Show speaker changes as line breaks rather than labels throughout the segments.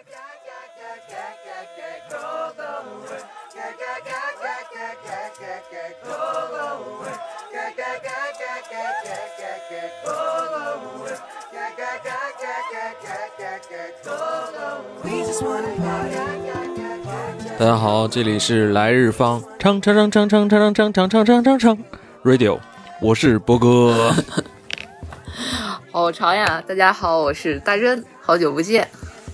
大家好，这里是来日方唱唱唱唱唱唱唱唱唱唱唱唱唱 Radio，我是波哥。
好长呀！大家好，我是大珍，好久不见。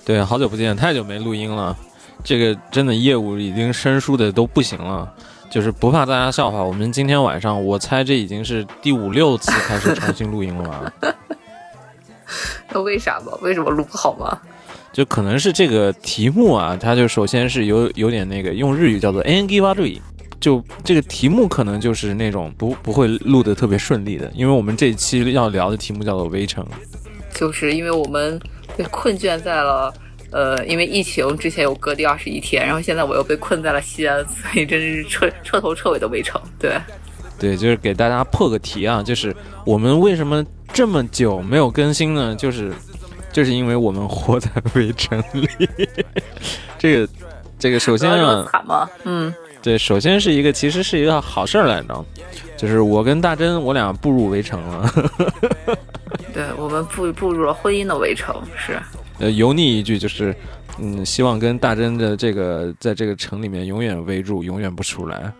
对，好久不见，太久没录音了。这个真的业务已经生疏的都不行了，就是不怕大家笑话。我们今天晚上，我猜这已经是第五六次开始重新录音了吧？
那为啥嘛？为什么录不好吗？
就可能是这个题目啊，它就首先是有有点那个，用日语叫做 “angi wa ri”，就这个题目可能就是那种不不会录得特别顺利的，因为我们这一期要聊的题目叫做《围城》，
就是因为我们被困倦在了，呃，因为疫情之前有隔离二十一天，然后现在我又被困在了西安，所以真是彻彻头彻尾的围城。对，
对，就是给大家破个题啊，就是我们为什么这么久没有更新呢？就是。就是因为我们活在围城里，这个，这个首先啊，
惨吗？嗯，
对，首先是一个，其实是一个好事儿来着，就是我跟大珍，我俩步入围城了。
对，我们步步入了婚姻的围城，是。
呃，油腻一句就是，嗯，希望跟大珍的这个在这个城里面永远围住，永远不出来。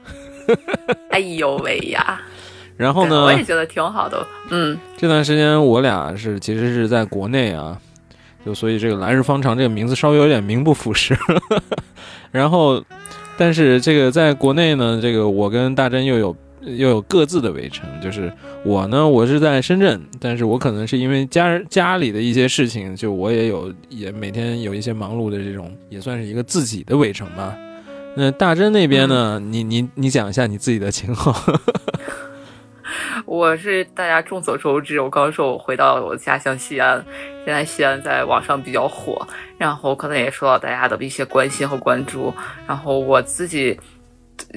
哎呦喂呀！
然后呢？
我也觉得挺好的。嗯，
这段时间我俩是其实是在国内啊。就所以这个来日方长这个名字稍微有点名不副实，然后，但是这个在国内呢，这个我跟大珍又有又有各自的围城，就是我呢，我是在深圳，但是我可能是因为家家里的一些事情，就我也有也每天有一些忙碌的这种，也算是一个自己的围城吧。那大真那边呢，你你你讲一下你自己的情况。
我是大家众所周知，我刚说我回到我的家乡西安，现在西安在网上比较火，然后可能也受到大家的一些关心和关注。然后我自己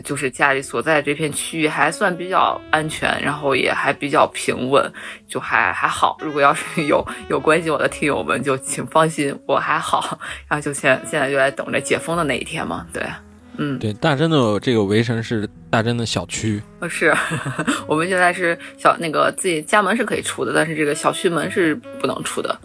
就是家里所在这片区域还算比较安全，然后也还比较平稳，就还还好。如果要是有有关心我的听友们，就请放心，我还好。然后就现现在就在等着解封的那一天嘛，对。嗯，
对，大真的这个围城是大真的小区，
呃，是 我们现在是小那个自己家门是可以出的，但是这个小区门是不能出的。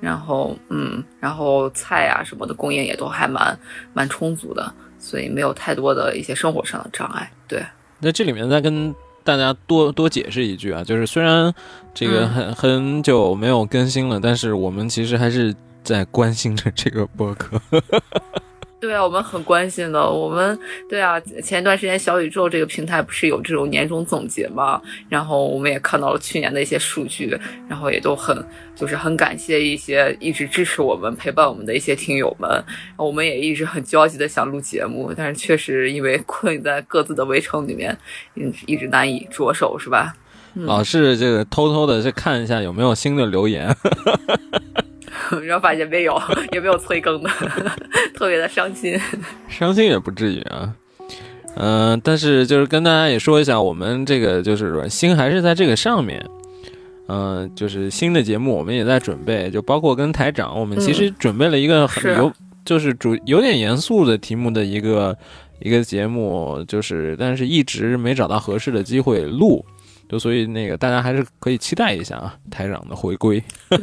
然后，嗯，然后菜啊什么的供应也都还蛮蛮充足的，所以没有太多的一些生活上的障碍。对，
那这里面再跟大家多多解释一句啊，就是虽然这个很很久没有更新了，但是我们其实还是在关心着这个博客。
对啊，我们很关心的。我们对啊，前一段时间小宇宙这个平台不是有这种年终总结嘛？然后我们也看到了去年的一些数据，然后也都很就是很感谢一些一直支持我们、陪伴我们的一些听友们。我们也一直很焦急的想录节目，但是确实因为困在各自的围城里面，嗯，一直难以着手，是吧？
老是这个偷偷的去看一下有没有新的留言。
然后发现没有，也没有催更的，特别的伤心。
伤心也不至于啊，嗯，但是就是跟大家也说一下，我们这个就是说心还是在这个上面，嗯，就是新的节目我们也在准备，就包括跟台长，我们其实准备了一个很有，就是主有点严肃的题目的一个一个节目，就是但是一直没找到合适的机会录。就所以那个大家还是可以期待一下啊，台长的回归。
对，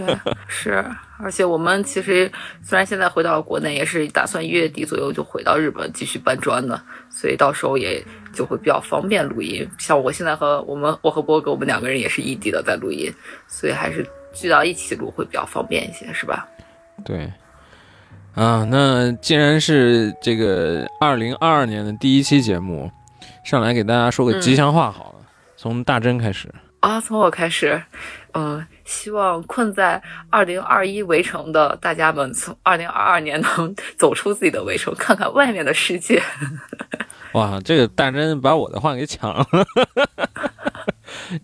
是，而且我们其实虽然现在回到了国内，也是打算一月底左右就回到日本继续搬砖的，所以到时候也就会比较方便录音。像我现在和我们我和波哥，我们两个人也是异地的在录音，所以还是聚到一起录会比较方便一些，是吧？
对。啊，那既然是这个二零二二年的第一期节目，上来给大家说个吉祥话好了。从大真开始
啊，从我开始，嗯，希望困在二零二一围城的大家们，从二零二二年能走出自己的围城，看看外面的世界。
哇，这个大真把我的话给抢了。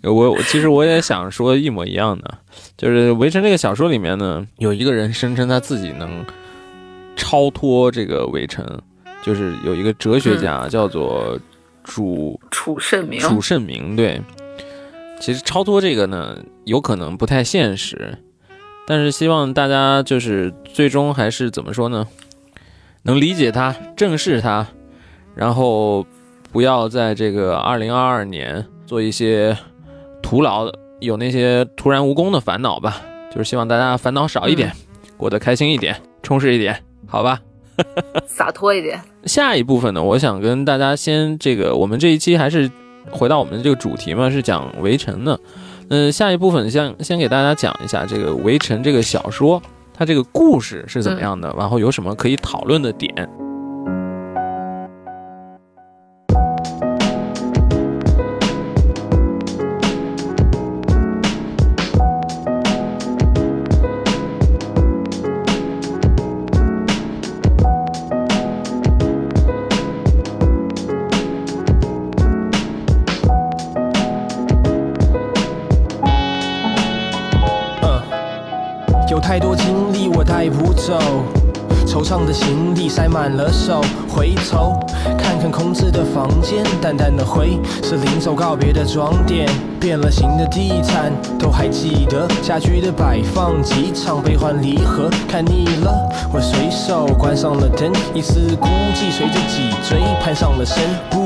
我其实我也想说一模一样的，就是《围城》这个小说里面呢，有一个人声称他自己能超脱这个围城，就是有一个哲学家叫做。主
楚圣明，
楚圣明对，其实超脱这个呢，有可能不太现实，但是希望大家就是最终还是怎么说呢？能理解它，正视它，然后不要在这个二零二二年做一些徒劳的、有那些徒然无功的烦恼吧。就是希望大家烦恼少一点，过得开心一点，充实一点，好吧？
洒脱一点。
下一部分呢，我想跟大家先这个，我们这一期还是回到我们的这个主题嘛，是讲《围城》的。嗯，下一部分先先给大家讲一下这个《围城》这个小说，它这个故事是怎么样的，然后有什么可以讨论的点。
惆怅的行李塞满了手，回头看看空置的房间，淡淡的灰。是临走告别的装点，变了形的地毯都还记得，家具的摆放，几场悲欢离合，看腻了，我随手关上了灯，一丝孤寂随着脊椎攀上了身，不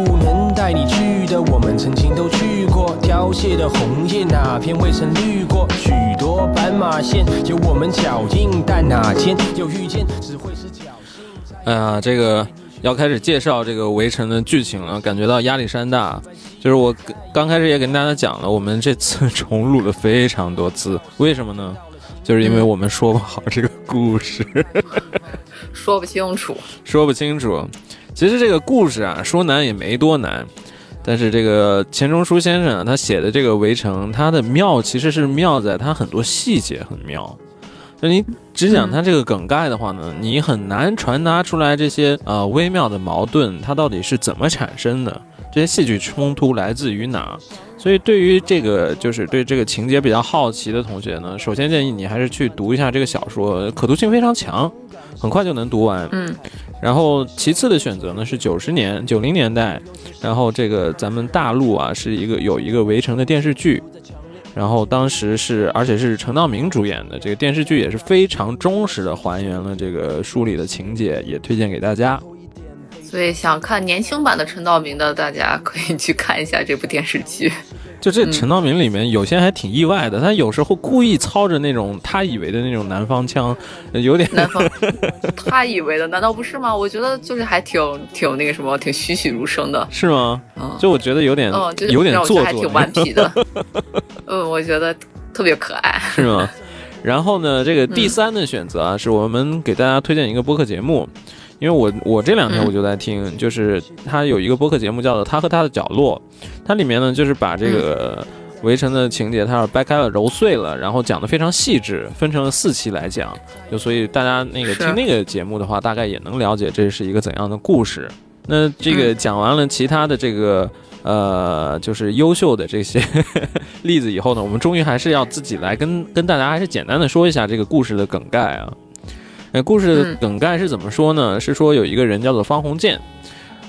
带你去的我们曾经都去过，凋谢的红叶哪片未曾绿过，许多斑马线有我们脚印，但哪天又遇见，只会。
哎呀，这个要开始介绍这个围城的剧情了，感觉到压力山大。就是我刚开始也跟大家讲了，我们这次重录了非常多次，为什么呢？就是因为我们说不好这个故事，
说不清楚，
说不清楚。其实这个故事啊，说难也没多难，但是这个钱钟书先生啊，他写的这个围城，它的妙其实是妙在它很多细节很妙。就你只讲它这个梗概的话呢，你很难传达出来这些呃微妙的矛盾，它到底是怎么产生的？这些戏剧冲突来自于哪？所以对于这个就是对这个情节比较好奇的同学呢，首先建议你还是去读一下这个小说，可读性非常强，很快就能读完。
嗯。
然后其次的选择呢是九十年九零年代，然后这个咱们大陆啊是一个有一个围城的电视剧。然后当时是，而且是陈道明主演的这个电视剧，也是非常忠实的还原了这个书里的情节，也推荐给大家。
所以想看年轻版的陈道明的，大家可以去看一下这部电视剧。
就这陈道明里面有些还挺意外的，他有时候故意操着那种他以为的那种南方腔，有点
南方。他以为的难道不是吗？我觉得就是还挺挺那个什么，挺栩栩如生的。
是吗？就我觉得有点，
嗯，
有点做作，
还挺顽皮的。嗯，我觉得特别可爱。
是吗？然后呢，这个第三的选择啊，是我们给大家推荐一个播客节目。因为我我这两天我就在听，就是他有一个播客节目叫做《他和他的角落》，它里面呢就是把这个围城的情节，它是掰开了揉碎了，然后讲的非常细致，分成了四期来讲，就所以大家那个听那个节目的话，大概也能了解这是一个怎样的故事。那这个讲完了其他的这个呃，就是优秀的这些 例子以后呢，我们终于还是要自己来跟跟大家还是简单的说一下这个故事的梗概啊。哎，故事的梗概是怎么说呢？是说有一个人叫做方鸿渐，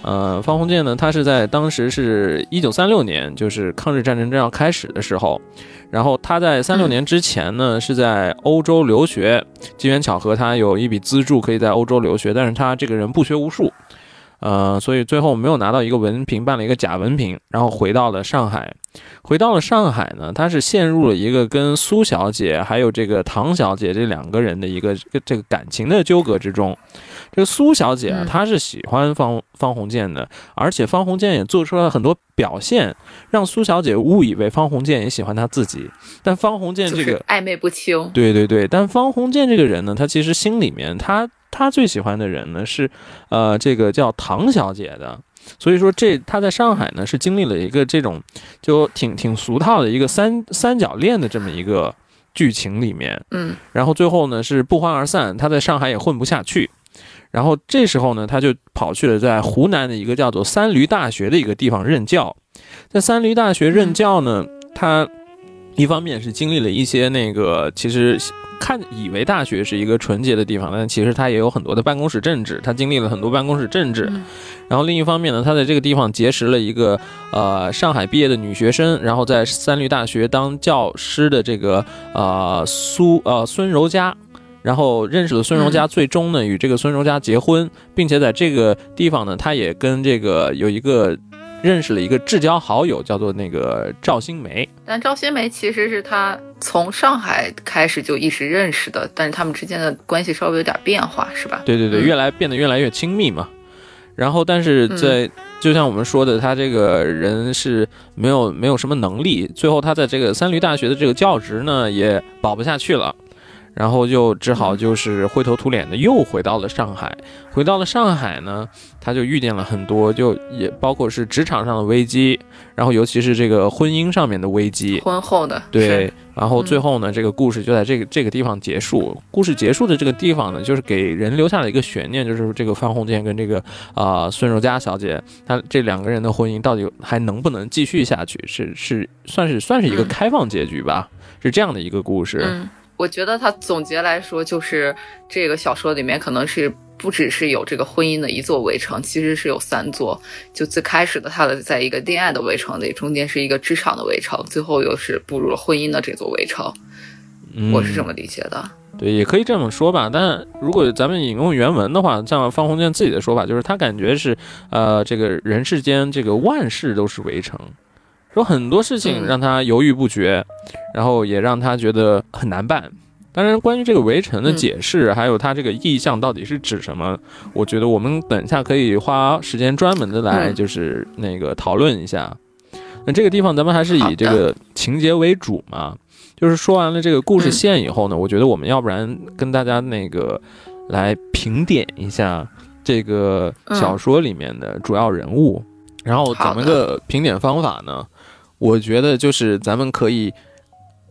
呃，方鸿渐呢，他是在当时是一九三六年，就是抗日战争正要开始的时候，然后他在三六年之前呢是在欧洲留学，机缘巧合他有一笔资助可以在欧洲留学，但是他这个人不学无术。呃，所以最后没有拿到一个文凭，办了一个假文凭，然后回到了上海。回到了上海呢，他是陷入了一个跟苏小姐还有这个唐小姐这两个人的一个这个感情的纠葛之中。这个苏小姐啊，她是喜欢方方鸿渐的，而且方鸿渐也做出了很多表现，让苏小姐误以为方鸿渐也喜欢她自己。但方鸿渐这个
暧昧不清。
对对对，但方鸿渐这个人呢，他其实心里面他。他最喜欢的人呢是，呃，这个叫唐小姐的，所以说这他在上海呢是经历了一个这种就挺挺俗套的一个三三角恋的这么一个剧情里面，
嗯，
然后最后呢是不欢而散，他在上海也混不下去，然后这时候呢他就跑去了在湖南的一个叫做三驴大学的一个地方任教，在三驴大学任教呢，他一方面是经历了一些那个其实。看以为大学是一个纯洁的地方，但其实它也有很多的办公室政治，他经历了很多办公室政治。
嗯
然后另一方面呢，他在这个地方结识了一个呃上海毕业的女学生，然后在三律大学当教师的这个呃苏呃孙柔嘉。然后认识了孙柔嘉，最终呢与这个孙柔嘉结婚，并且在这个地方呢，他也跟这个有一个认识了一个至交好友，叫做那个赵新梅。
但赵新梅其实是他从上海开始就一直认识的，但是他们之间的关系稍微有点变化，是吧？
对对对，
嗯
越来变得越来越亲密嘛。然后，但是在、就像我们说的，他这个人是没有没有什么能力，最后他在这个三驴大学的这个教职呢也保不下去了，然后就只好就是灰头土脸的又回到了上海。回到了上海呢，他就遇见了很多，就也包括是职场上的危机，然后尤其是这个婚姻上面的危机。
婚后的
对，然后最后呢，这个故事就在这个这个地方结束。故事结束的这个地方呢，就是给人留下了一个悬念，就是这个范鸿渐跟这个啊、呃孙柔嘉小姐，他这两个人的婚姻到底还能不能继续下去？是是算是算是一个
嗯
开放结局吧？是这样的一个故事。
嗯，我觉得他总结来说，就是这个小说里面可能是不只是有这个婚姻的一座围城，其实是有三座。就最开始的他的在一个恋爱的围城里，中间是一个职场的围城，最后又是步入了婚姻的这座围城。
嗯
我是这么理解的。
对，也可以这么说吧。但如果咱们引用原文的话，像方鸿渐自己的说法，就是他感觉是，呃，这个人世间这个万事都是围城，说很多事情
嗯。
让他犹豫不决，然后也让他觉得很难办。当然，关于这个围城的
嗯。
解释，还有它这个意象到底是指什么，我觉得我们等一下可以花时间专门的来
嗯。
就是那个讨论一下。那这个地方咱们还是以这个情节为主嘛，就是说完了这个故事
嗯。
线以后呢，我觉得我们要不然跟大家那个来评点一下这个小说里面的主要人物，然后咱
们的。
个评点方法呢？我觉得就是咱们可以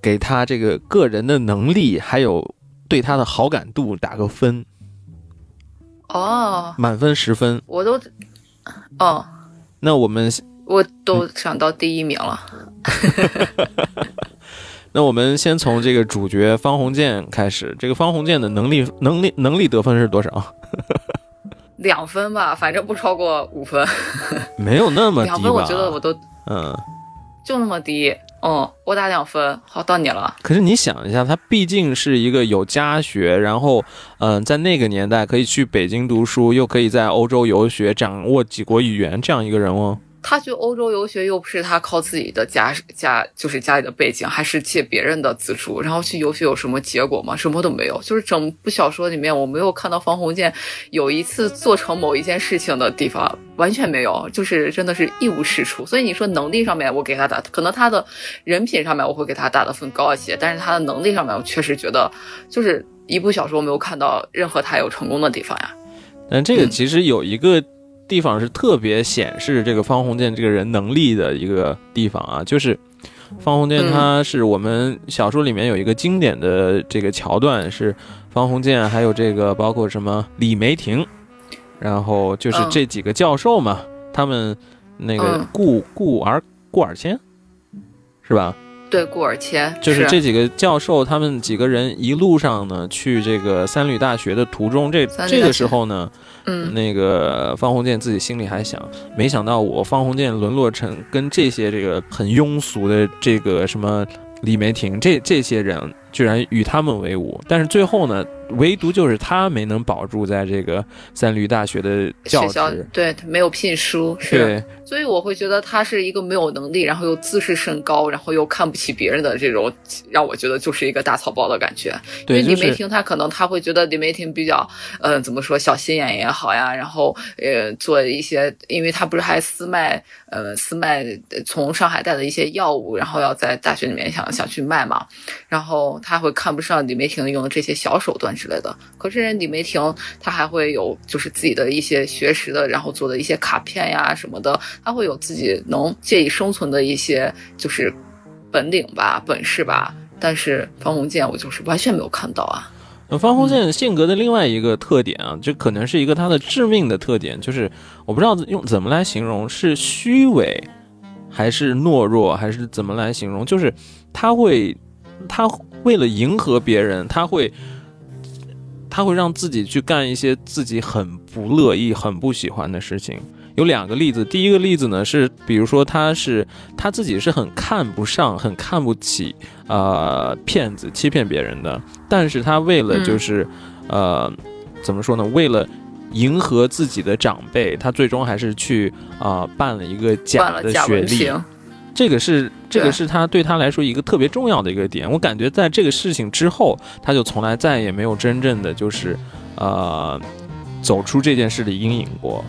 给他这个个人的能力，还有对他的好感度打个分，
哦，
满分十分。
我都，哦，
那我们
我都想到第一名了。
那我们先从这个主角方鸿渐开始。这个方鸿渐的能力能力能力得分是多少？
两分吧，反正不超过五分。
没有那么低吧？
两分，我觉得我都
嗯。
就那么低。嗯，我打两分。好，到你了。
可是你想一下，他毕竟是一个有家学，然后嗯、在那个年代可以去北京读书，又可以在欧洲游学，掌握几国语言这样一个人哦。
他去欧洲游学又不是他靠自己的家家，就是家里的背景，还是借别人的资助，然后去游学有什么结果吗？什么都没有。就是整部小说里面，我没有看到方鸿渐有一次做成某一件事情的地方，完全没有，就是真的是一无是处。所以你说能力上面，我给他打，可能他的人品上面我会给他打的分高一些，但是他的能力上面，我确实觉得就是一部小说没有看到任何他有成功的地方呀。
但这个
嗯
其实有一个地方是特别显示这个方鸿渐这个人能力的一个地方啊，就是方鸿渐
嗯
他是我们小说里面有一个经典的这个桥段是方鸿渐还有这个包括什么李梅婷，然后就是
嗯
这几个教授嘛，他们那个
嗯
顾顾尔顾尔谦是吧？
对，顾尔谦
就是这几个教授，他们几个人一路上呢，去这个三旅大学的途中，这这个时候呢，
嗯。
那个方鸿渐自己心里还想，没想到我方鸿渐沦落成跟这些这个很庸俗的这个什么李梅婷这这些人，居然与他们为伍。但是最后呢，唯独就是他没能保住在这个三驴大学的教
学校
职。
对他没有聘书，是，
对，
所以我会觉得他是一个没有能力，然后又自视甚高，然后又看不起别人的这种，让我觉得就是一个大草包的感觉。
对，
李梅婷她可能他会觉得李梅婷比较，呃，怎么说小心眼也好呀，然后呃做一些，因为他不是还私卖，呃私卖呃从上海带的一些药物，然后要在大学里面想想去卖嘛，然后她会看不上李梅婷用的这些小手段之类的。可是李梅婷她还会有就是自己的一些学识的，然后做的一些卡片呀什么的，她会有自己能借以生存的一些就是本领吧、本事吧。但是方鸿渐我就是完全没有看到啊。
那方鸿渐性格的另外一个特点啊，这可能是一个他的致命的特点，就是我不知道用怎么来形容，是虚伪，还是懦弱，还是怎么来形容？就是他会，他为了迎合别人，他会他会让自己去干一些自己很不乐意、很不喜欢的事情。有两个例子，第一个例子呢是，比如说他是他自己是很看不上、很看不起呃骗子、欺骗别人的，但是他为了就是、呃怎么说呢？为了迎合自己的长辈，他最终还是去啊、办了一个假的学历。这个是这个是他对他来说一个特别重要的一个点。我感觉在这个事情之后，他就从来再也没有真正的就是呃走出这件事的阴影过。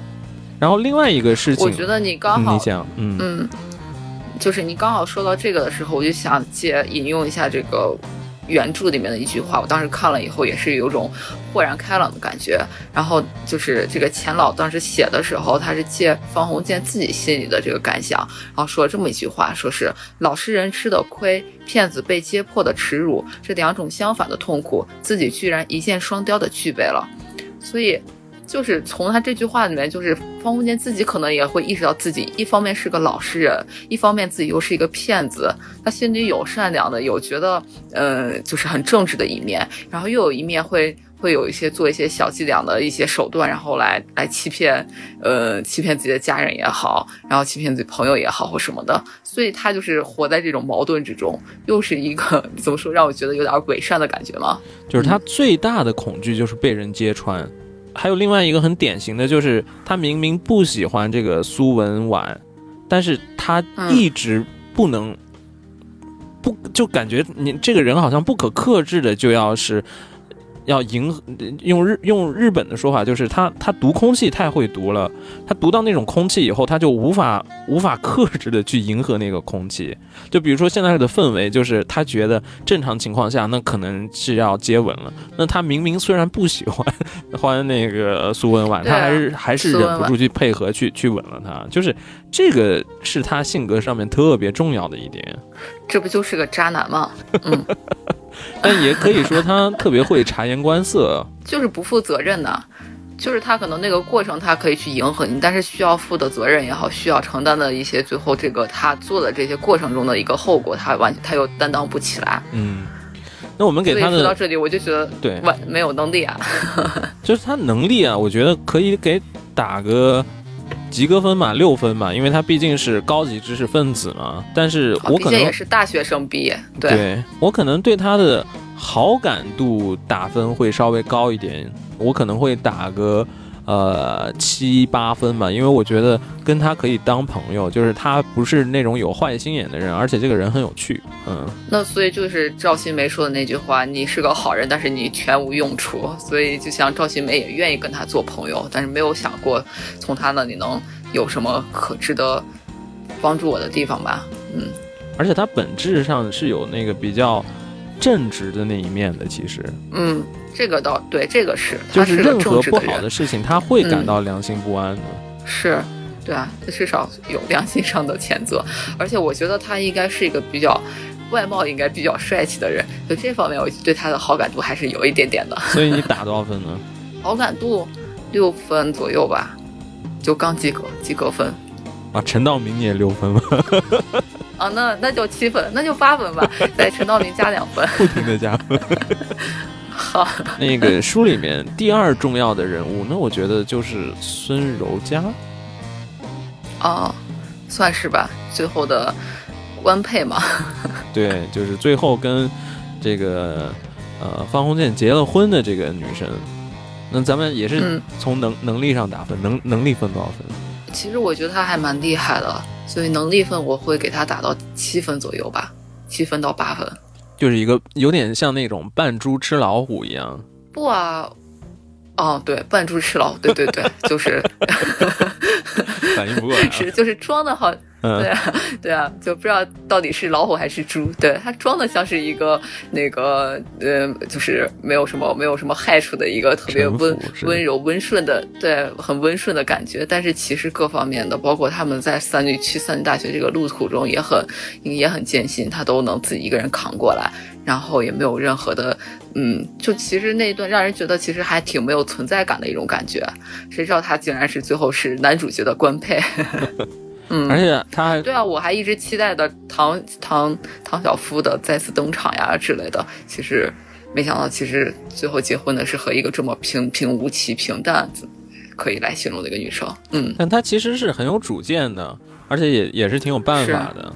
然后另外一个事情，
我觉得你刚好
嗯你讲，嗯
嗯，就是你刚好说到这个的时候，我就想借引用一下这个原著里面的一句话。我当时看了以后，也是有种豁然开朗的感觉。然后就是这个钱老当时写的时候，他是借方鸿渐自己心里的这个感想，然后说了这么一句话，说是老实人吃的亏，骗子被揭破的耻辱，这两种相反的痛苦，自己居然一箭双雕的具备了。所以。就是从他这句话里面，就是方鸿渐自己可能也会意识到自己一方面是个老实人，一方面自己又是一个骗子。他心里有善良的，有觉得呃就是很正直的一面，然后又有一面会会有一些做一些小伎俩的一些手段，然后来来欺骗呃欺骗自己的家人也好，然后欺骗自己朋友也好或什么的。所以他就是活在这种矛盾之中，又是一个怎么说让我觉得有点伪善的感觉吗？
就是他最大的恐惧就是被人揭穿。还有另外一个很典型的就是，他明明不喜欢这个苏文婉，但是他一直不能、不就感觉你这个人好像不可克制的就要是要迎合用日用日本的说法就是他他读空气太会读了，他读到那种空气以后，他就无法无法克制的去迎合那个空气。就比如说现在的氛围，就是他觉得正常情况下那可能是要接吻了，那他明明虽然不喜欢欢那个苏文琬，
对啊
他还是还是忍不住去配合去去吻了他，就是这个是他性格上面特别重要的一点。
这不就是个渣男吗？嗯，
但也可以说他特别会察言观色。
就是不负责任的。就是他可能那个过程他可以去迎合你，但是需要负的责任也好，需要承担的一些最后这个他做的这些过程中的一个后果，他完他又担当不起来。
嗯，那我们给他的
说到这里，我就觉得
对，
完没有能力啊。
就是他能力啊，我觉得可以给打个及格分嘛，六分嘛，因为他毕竟是高级知识分子嘛。但是我可能
也是大学生毕业，对，
对我可能对他的好感度打分会稍微高一点，我可能会打个呃七八分吧，因为我觉得跟他可以当朋友，就是他不是那种有坏心眼的人，而且这个人很有趣，嗯，
那所以就是赵新梅说的那句话：“你是个好人，但是你全无用处。”所以就像赵新梅也愿意跟他做朋友，但是没有想过从他那里能有什么可值得帮助我的地方吧？嗯，
而且他本质上是有那个比较正直的那一面的，其实
嗯，这个倒对，这个是，
就
他是个
任何不好的事情，他会感
嗯
到良心不安的。
是，对啊，他至少有良心上的谴责，而且我觉得他应该是一个比较外貌应该比较帅气的人，就这方面我对他的好感度还是有一点点的，
所以你 打多少分呢？
好感度六分左右吧，就刚及格，及格分。
啊，陈道明你也六分吗？
啊，那那就七分，那就八分吧，在陈道明加两分。
不停的加分。
好，
那个书里面第二重要的人物，那我觉得就是孙柔嘉。
哦，算是吧，最后的官配嘛。
对，就是最后跟这个呃方鸿渐结了婚的这个女生。那咱们也是
嗯
从能、能力上打分，能能力分多少分？
其实我觉得她还蛮厉害的，所以能力分我会给她打到七分左右吧，七分到八分。
就是一个有点像那种扮猪吃老虎一样。
不啊，哦，对，扮猪吃老虎，对对对，就是
反应不过来、啊。
是就是装的好，
嗯
对啊，对啊，就不知道到底是老虎还是猪。对他装的像是一个那个呃，就是没有什么没有什么害处的一个特别温温柔温顺的，对，很温顺的感觉。但是其实各方面的，包括他们在三女去三女大学这个路途中也很也很艰辛，他都能自己一个人扛过来，然后也没有任何的嗯，就其实那一段让人觉得其实还挺没有存在感的一种感觉。谁知道他竟然是最后是男主角的官配。嗯，
而且他还
对啊，我还一直期待的唐唐唐小夫的再次登场呀之类的。其实没想到，其实最后结婚的是和一个这么平平无奇、平淡可以来形容的一个女生。嗯，
但他其实是很有主见的，而且也也是挺有办法的。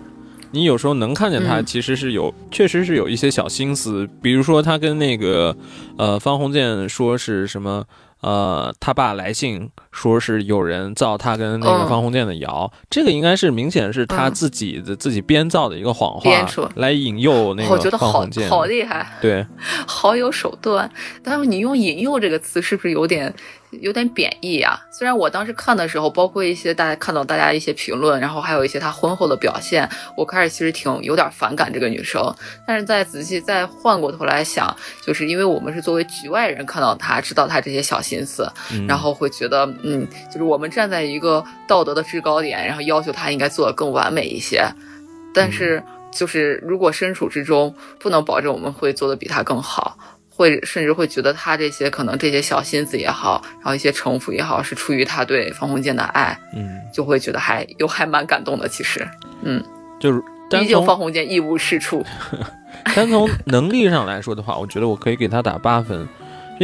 你有时候能看见他其实是有，确实是有一些小心思，比如说他跟那个呃方鸿渐说是什么。呃，他爸来信说是有人造他跟那个方鸿渐的谣，这个应该是明显是他自己的自己编造的一个谎话，来引诱那个方鸿渐。
好厉害，
对，
好有手段。但是你用“引诱”这个词，是不是有点？有点贬义啊！虽然我当时看的时候，包括一些大家看到大家一些评论，然后还有一些她婚后的表现，我开始其实挺有点反感这个女生。但是再仔细再换过头来想，就是因为我们是作为局外人看到她，知道她这些小心思，然后会觉得，嗯，就是我们站在一个道德的制高点，然后要求他应该做的更完美一些。但是就是如果身处之中，不能保证我们会做的比他更好。会甚至会觉得他这些可能这些小心思也好，然后一些城府也好，是出于他对方鸿渐的爱，
嗯，
就会觉得还又还蛮感动的。其实，嗯，
就是
毕竟方鸿渐一无是处。
单从能力上来说的话，我觉得我可以给他打八分，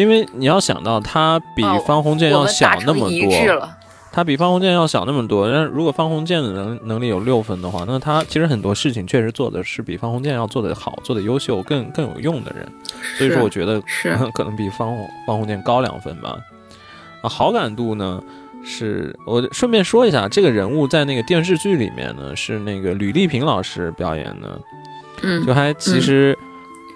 因为你要想到他比方鸿渐要小那么多。他比方鸿渐要小那么多，但如果方鸿渐的能能力有六分的话，那他其实很多事情确实做的是比方鸿渐要做的好、做的优秀、更更有用的人。所以说，我觉得
是
可能比方方鸿渐高两分吧。啊，好感度呢，是我顺便说一下，这个人物在那个电视剧里面呢，是那个吕丽萍老师表演的。
嗯，
就还其实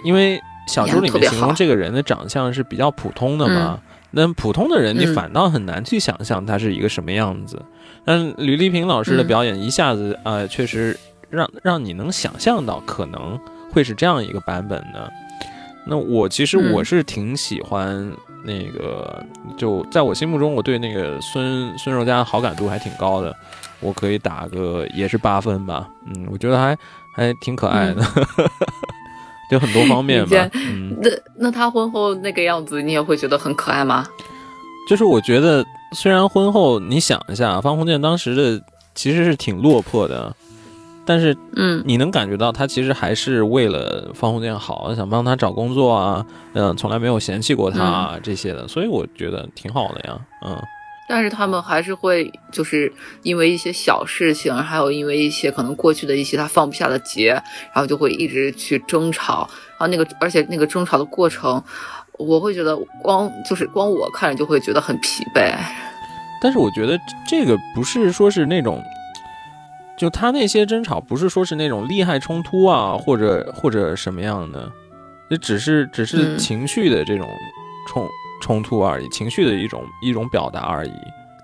因为小说里面形容这个人的长相是比较普通的嘛。那普通的人，你反倒很难去想象他是一个什么样子。但吕丽萍老师的表演一下子，呃，确实让让你能想象到可能会是这样一个版本的。那我其实我是挺喜欢那个，就在我心目中，我对那个孙孙柔嘉好感度还挺高的，我可以打个也是八分吧。嗯，我觉得还还挺可爱的。有很多方面吧，
那那他婚后那个样子，你也会觉得很可爱吗？
就是我觉得，虽然婚后你想一下，方鸿渐当时的其实是挺落魄的，但是
嗯，
你能感觉到他其实还是为了方鸿渐好，想帮他找工作啊，嗯，从来没有嫌弃过他这些的，所以我觉得挺好的呀，嗯。
但是他们还是会，就是因为一些小事情，还有因为一些可能过去的一些他放不下的结，然后就会一直去争吵。然后那个，而且那个争吵的过程，我会觉得光就是光我看着就会觉得很疲惫。
但是我觉得这个不是说是那种，就他那些争吵不是说是那种利害冲突啊，或者或者什么样的，那只是只是情绪的这种冲。冲突而已，情绪的一种一种表达而已，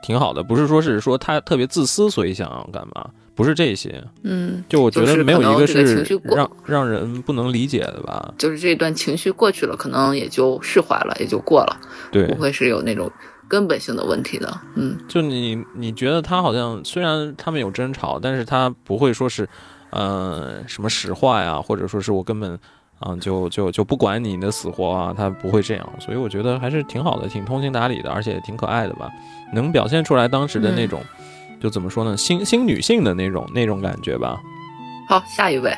挺好的。不是说是说他特别自私，所以想要干嘛？不是这些。
嗯，
就我觉得没有一个
是
让让人不能理解的吧。
就是这段情绪过去了，可能也就释怀了，也就过了。
对，
不会是有那种根本性的问题的。嗯，
就你你觉得他好像虽然他们有争吵，但是他不会说是，呃，什么实话呀，或者说是我根本。啊，就就就不管你的死活啊，他不会这样，所以我觉得还是挺好的，挺通情达理的，而且挺可爱的吧，能表现出来当时的那种，就怎么说呢，新新女性的那种那种感觉吧。
好，下一位，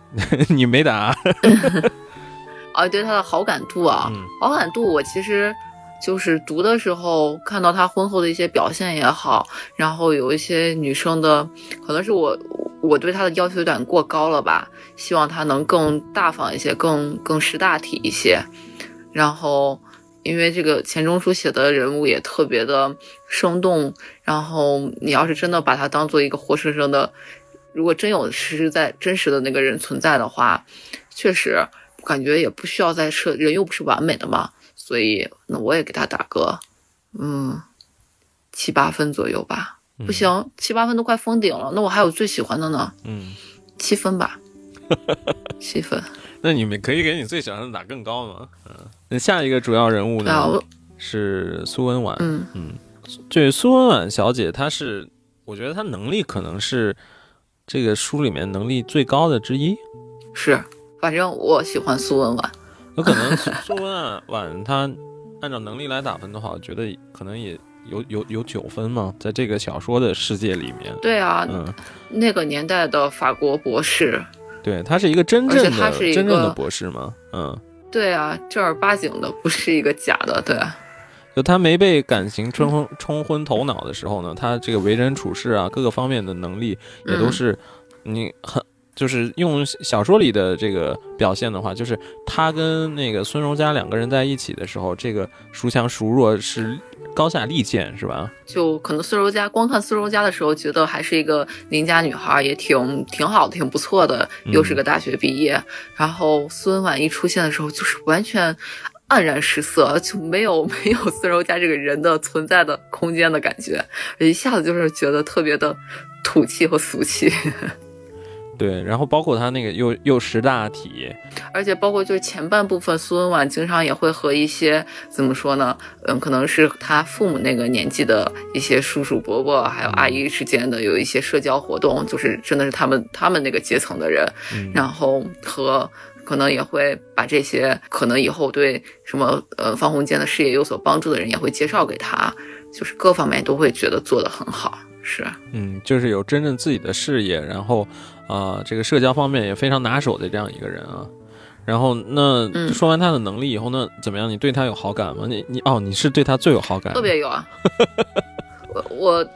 你没答。
啊，对他的好感度啊，好感度，我其实就是读的时候看到他婚后的一些表现也好，然后有一些女生的，可能是我。我对他的要求有点过高了吧？希望他能更大方一些，更更识大体一些。然后，因为这个钱钟书写的人物也特别的生动。然后，你要是真的把他当做一个活生生的，如果真有实实在真实的那个人存在的话，确实感觉也不需要再设人又不是完美的嘛。所以，那我也给他打个嗯七八分左右吧。不行，七八分都快封顶了。那我还有最喜欢的
呢。嗯，
七分吧，七分。
那你们可以给你最喜欢的打更高吗？嗯，那下一个主要人物呢？是苏文婉。
嗯
嗯，对苏文婉小姐，她是，我觉得她能力可能是这个书里面能力最高的之一。
是，反正我喜欢苏文婉。
有可能 苏文婉她按照能力来打分的话，我觉得可能也。有有有九分吗？在这个小说的世界里面，
对啊，
嗯，
那个年代的法国博士，
对他是一个真正的真正的博士吗？嗯，
对啊，正儿八经的，不是一个假的，对。
就他没被感情冲昏冲昏头脑的时候呢，他这个为人处事啊，各个方面的能力也都
嗯
是你很。就是用小说里的这个表现的话，就是他跟那个孙荣佳两个人在一起的时候，这个孰强孰弱是高下立见，是吧？
就可能孙柔嘉光看孙柔嘉的时候，觉得还是一个邻家女孩，也挺挺好的，挺不错的，又是个大学毕业。然后孙婉一出现的时候，就是完全黯然失色，就没有 没有孙柔嘉这个人的存在的空间的感觉，一下子就是觉得特别的土气和俗气。
对，然后包括他那个又又识大体，
而且包括就是前半部分，苏文婉经常也会和一些怎么说呢，嗯，可能是他父母那个年纪的一些叔叔伯伯还有阿姨之间的有一些社交活动，就是真的是他们他们那个阶层的人，
嗯。
然后和可能也会把这些可能以后对什么呃方鸿渐的事业有所帮助的人也会介绍给他，就是各方面都会觉得做得很好，是。
嗯，就是有真正自己的事业，然后啊、呃这个社交方面也非常拿手的这样一个人啊。然后那
嗯
说完他的能力以后，那怎么样？你对他有好感吗？你你哦，你是对他最有好感，
特别有啊。我我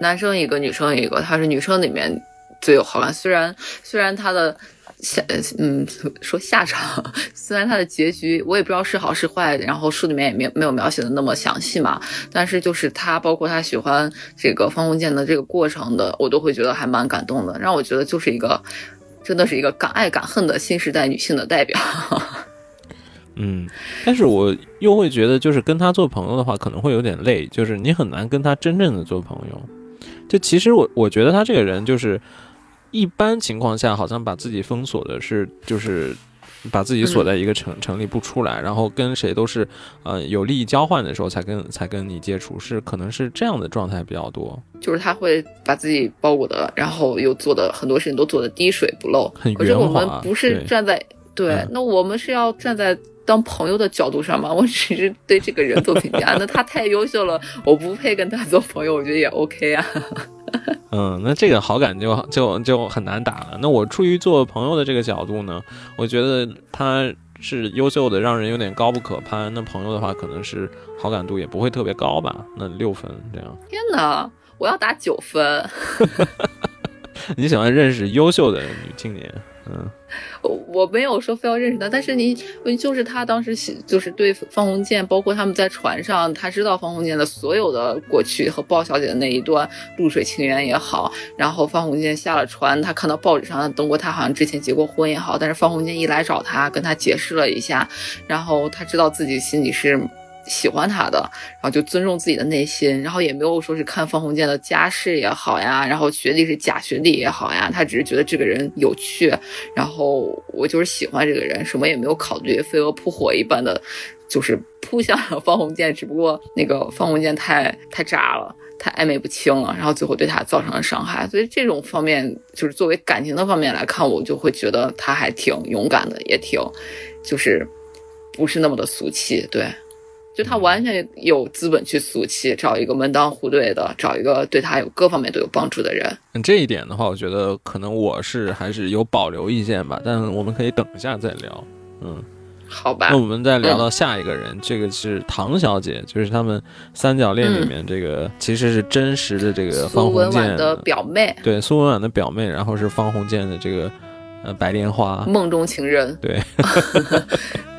男生一个，女生一个，他是女生里面最有好感。虽然虽然他的下嗯说下场，虽然他的结局我也不知道是好是坏，然后书里面也没有没有描写的那么详细嘛，但是就是他包括他喜欢这个方鸿渐的这个过程的，我都会觉得还蛮感动的，让我觉得就是一个。真的是一个敢爱敢恨的新时代女性的代表，
嗯，但是我又会觉得，就是跟他做朋友的话，可能会有点累，就是你很难跟他真正的做朋友。就其实我我觉得他这个人，就是一般情况下好像把自己封锁的是，就是把自己锁在一个城、城里不出来，然后跟谁都是呃有利益交换的时候才跟才跟你接触，是可能是这样的状态比较多。
就是他会把自己包裹的，然后又做的很多事情都做的滴水不漏
很。
可是我们不是站在对，
嗯
那我们是要站在当朋友的角度上嘛？我只是对这个人做评价，那他太优秀了，我不配跟他做朋友，我觉得也 OK 啊。
嗯，那这个好感就就就很难打了。那我出于做朋友的这个角度呢，我觉得他是优秀的，让人有点高不可攀。那朋友的话，可能是好感度也不会特别高吧。那六分这样，
天哪，我要打九分。
你喜欢认识优秀的女青年，嗯
我我没有说非要认识他，但是你就是他当时就是对方鸿渐，包括他们在船上，他知道方鸿渐的所有的过去和鲍小姐的那一段露水情缘也好，然后方鸿渐下了船，他看到报纸上登过他好像之前结过婚也好，但是方鸿渐一来找他，跟他解释了一下，然后他知道自己心里是。喜欢他的，然后就尊重自己的内心，然后也没有说是看方鸿渐的家世也好呀，然后学历是假学历也好呀，他只是觉得这个人有趣，然后我就是喜欢这个人，什么也没有考虑，飞蛾扑火一般的，就是扑向了方鸿渐。只不过那个方鸿渐太太渣了，太暧昧不清了，然后最后对他造成了伤害。所以这种方面，就是作为感情的方面来看，我就会觉得他还挺勇敢的，也挺就是不是那么的俗气。对，就他完全有资本去俗气，找一个门当户对的，找一个对他有各方面都有帮助的人。
嗯这一点的话，我觉得可能我是还是有保留意见吧。但我们可以等一下再聊。嗯，
好吧
那我，们再聊到下一个人，这个是唐小姐，就是他们三角恋里面这个、其实是真实的这个方
苏文
鸿渐
的表妹，
对苏文婉的表妹，然后是方鸿渐的这个呃白莲花。
梦中情人，
对，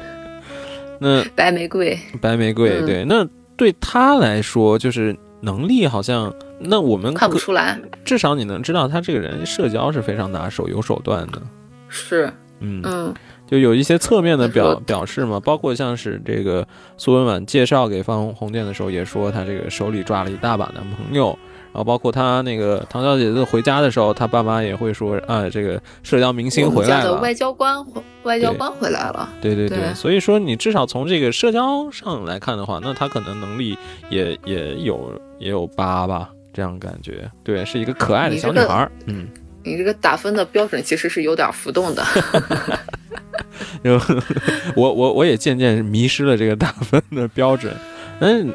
那
白玫瑰。
白玫瑰，
嗯
对，那对他来说就是能力好像，那我们
看不出来，
至少你能知道他这个人社交是非常拿手、有手段的。
是，
嗯，
嗯，
就有一些侧面的表表示嘛，包括像是这个苏文婉介绍给方鸿渐的时候，也说他这个手里抓了一大把男朋友，然后包括他那个唐小姐子回家的时候，他爸妈也会说啊，这个社交明星回来了，
外交官回，外交官回来了，
对对对，
对。
所以说你至少从这个社交上来看的话，那他可能能力也也有也有八吧，这样感觉，对，是一个可爱的小女孩儿，嗯。
你这个打分的标准其实是有点浮动的。
就 我我我也渐渐迷失了这个打分的标准，但是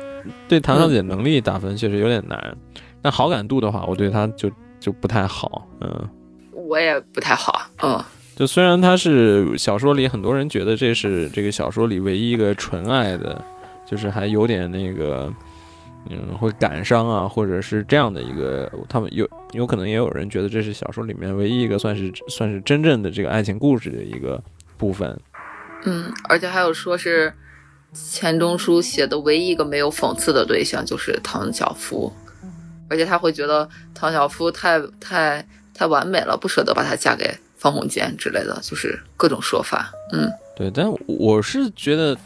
对唐小姐能力打分确实有点难，但好感度的话，我对他就就不太好。嗯，
我也不太好。嗯，
就虽然他是小说里很多人觉得这是这个小说里唯一一个纯爱的，就是还有点那个。嗯，会感伤啊，或者是这样的一个，他们有有可能也有人觉得这是小说里面唯一一个算是算是真正的这个爱情故事的一个部分。
嗯，而且还有说是钱钟书写的唯一一个没有讽刺的对象就是唐小芙，而且他会觉得唐晓芙太太太完美了，不舍得把她嫁给方鸿渐之类的，就是各种说法。嗯，
对，但我是觉得，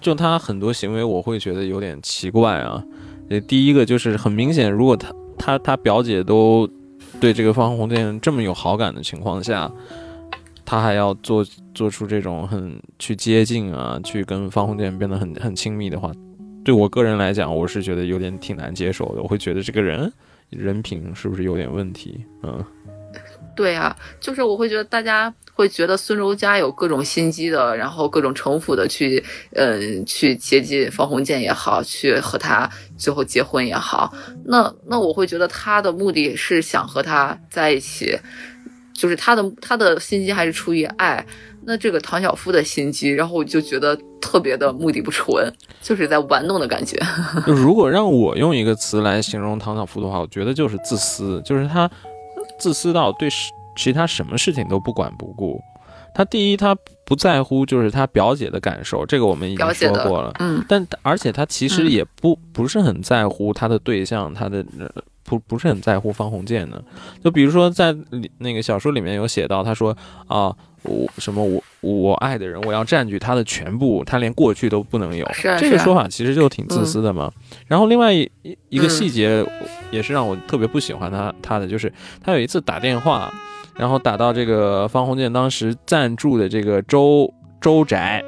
就他很多行为，我会觉得有点奇怪啊。呃，第一个就是很明显，如果他他他表姐都对这个方鸿渐这么有好感的情况下，他还要做做出这种很去接近啊，去跟方鸿渐变得很很亲密的话，对我个人来讲，我是觉得有点挺难接受的。我会觉得这个人人品是不是有点问题？嗯。
对呀，就是我会觉得大家会觉得孙柔嘉有各种心机的，然后各种城府的去，嗯，去接近方鸿渐也好，去和他最后结婚也好，那那我会觉得他的目的是想和他在一起，就是他的他的心机还是出于爱。那这个唐晓芙的心机，然后我就觉得特别的目的不纯，就是在玩弄的感觉。
如果让我用一个词来形容唐晓芙的话，我觉得就是自私，就是他。自私到对其他什么事情都不管不顾。他第一，他不在乎就是他表姐的感受，这个我们已经说过了。
嗯。
但而且他其实也不不是很在乎他的对象，他的不不是很在乎方鸿渐的。就比如说在那个小说里面有写到，他说啊。我什么我我爱的人，我要占据他的全部，他连过去都不能有。这个说法其实就挺自私的嘛。然后另外一一个细节也是让我特别不喜欢他他的，就是他有一次打电话，然后打到这个方鸿渐当时暂住的这个周周宅，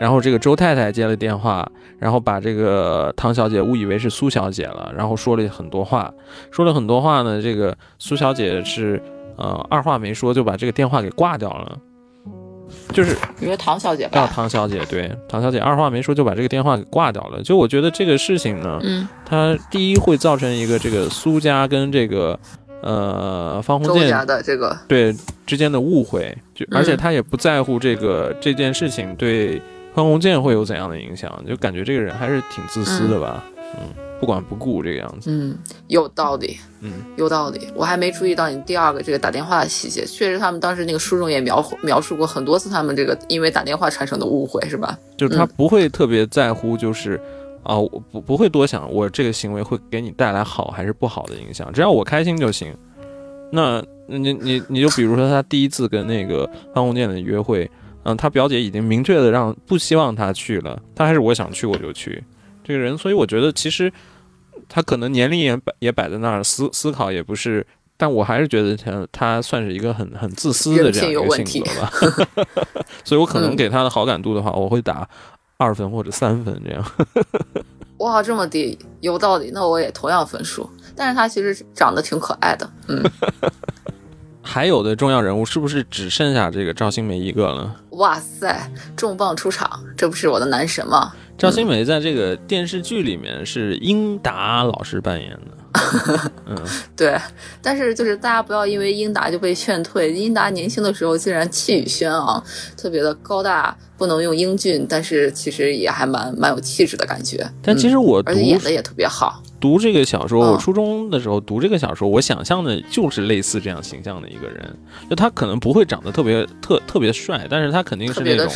然后这个周太太接了电话，然后把这个汤小姐误以为是苏小姐了，然后说了很多话，说了很多话呢。这个苏小姐是。呃，二话没说就把这个电话给挂掉了，就是
你说唐小姐吧？
叫唐小姐，对，唐小姐二话没说就把这个电话给挂掉了。就我觉得这个事情呢，
嗯，
它第一会造成一个这个苏家跟这个呃方鸿渐
家的这个
对之间的误会，就而且他也不在乎这个这件事情对方鸿渐会有怎样的影响，就感觉这个人还是挺自私的吧，嗯。不管不顾这个样子，
嗯，有道理，
嗯，
有道理。我还没注意到你第二个这个打电话的细节，确实他们当时那个书中也描描述过很多次他们这个因为打电话产生的误会，是吧？
就是他不会特别在乎，就是啊，我不不会多想我这个行为会给你带来好还是不好的影响，只要我开心就行。那你你你就比如说他第一次跟那个方鸿渐的约会，嗯，他表姐已经明确的让不希望他去了，他还是我想去我就去。这个人，所以我觉得其实他可能年龄也摆也摆在那儿，思思考也不是，但我还是觉得他他算是一个很很自私的这样一个性格吧。所以我可能给他的好感度的话，我会打二分或者三分这样。
哇，这么低，有道理。那我也同样分数，但是他其实长得挺可爱的。嗯。
还有的重要人物是不是只剩下这个赵新梅一个了？
哇塞，重磅出场，这不是我的男神吗？
赵新梅在这个电视剧里面是英达老师扮演的，嗯，
对。但是就是大家不要因为英达就被劝退。英达年轻的时候竟然气宇轩昂，特别的高大，不能用英俊，但是其实也还蛮蛮有气质的感觉。
但其实我
而且演的也特别好。
读这个小说，我初中的时候读这个小说，我想象的就是类似这样形象的一个人，就他可能不会长得特别特特别帅，但是他肯定是那种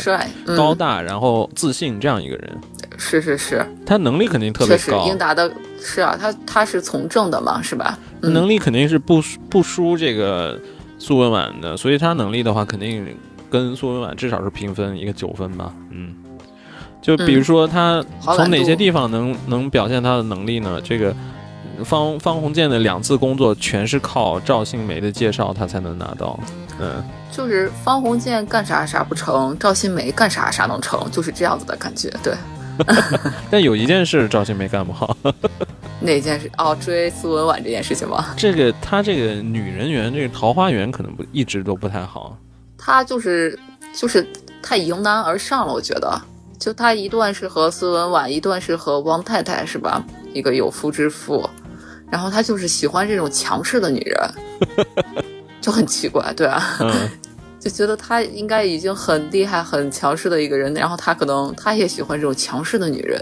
高大然后自信这样一个人。
是是是，
他能力肯定特别高。
英达的是啊，他他是从政的嘛，是吧？
能力肯定是不不输这个苏文婉的，所以他能力的话，肯定跟苏文婉至少是平分一个九分吧，嗯。就比如说他从哪些地方能能表现他的能力呢？这个方方鸿渐的两次工作全是靠赵新梅的介绍他才能拿到。嗯，
就是方鸿渐干啥啥不成，赵新梅干啥啥能成，就是这样子的感觉。对。
但有一件事赵新梅干不好。
哪件事？哦，追苏文婉这件事情吗？
这个他这个女人缘，这个桃花源可能不一直都不太好。
他就是就是太迎难而上了，我觉得。就他一段是和苏文婉，一段是和汪太太，是吧？一个有夫之妇，然后他就是喜欢这种强势的女人，就很奇怪，对啊，
嗯
就觉得他应该已经很厉害、很强势的一个人，然后他可能他也喜欢这种强势的女人，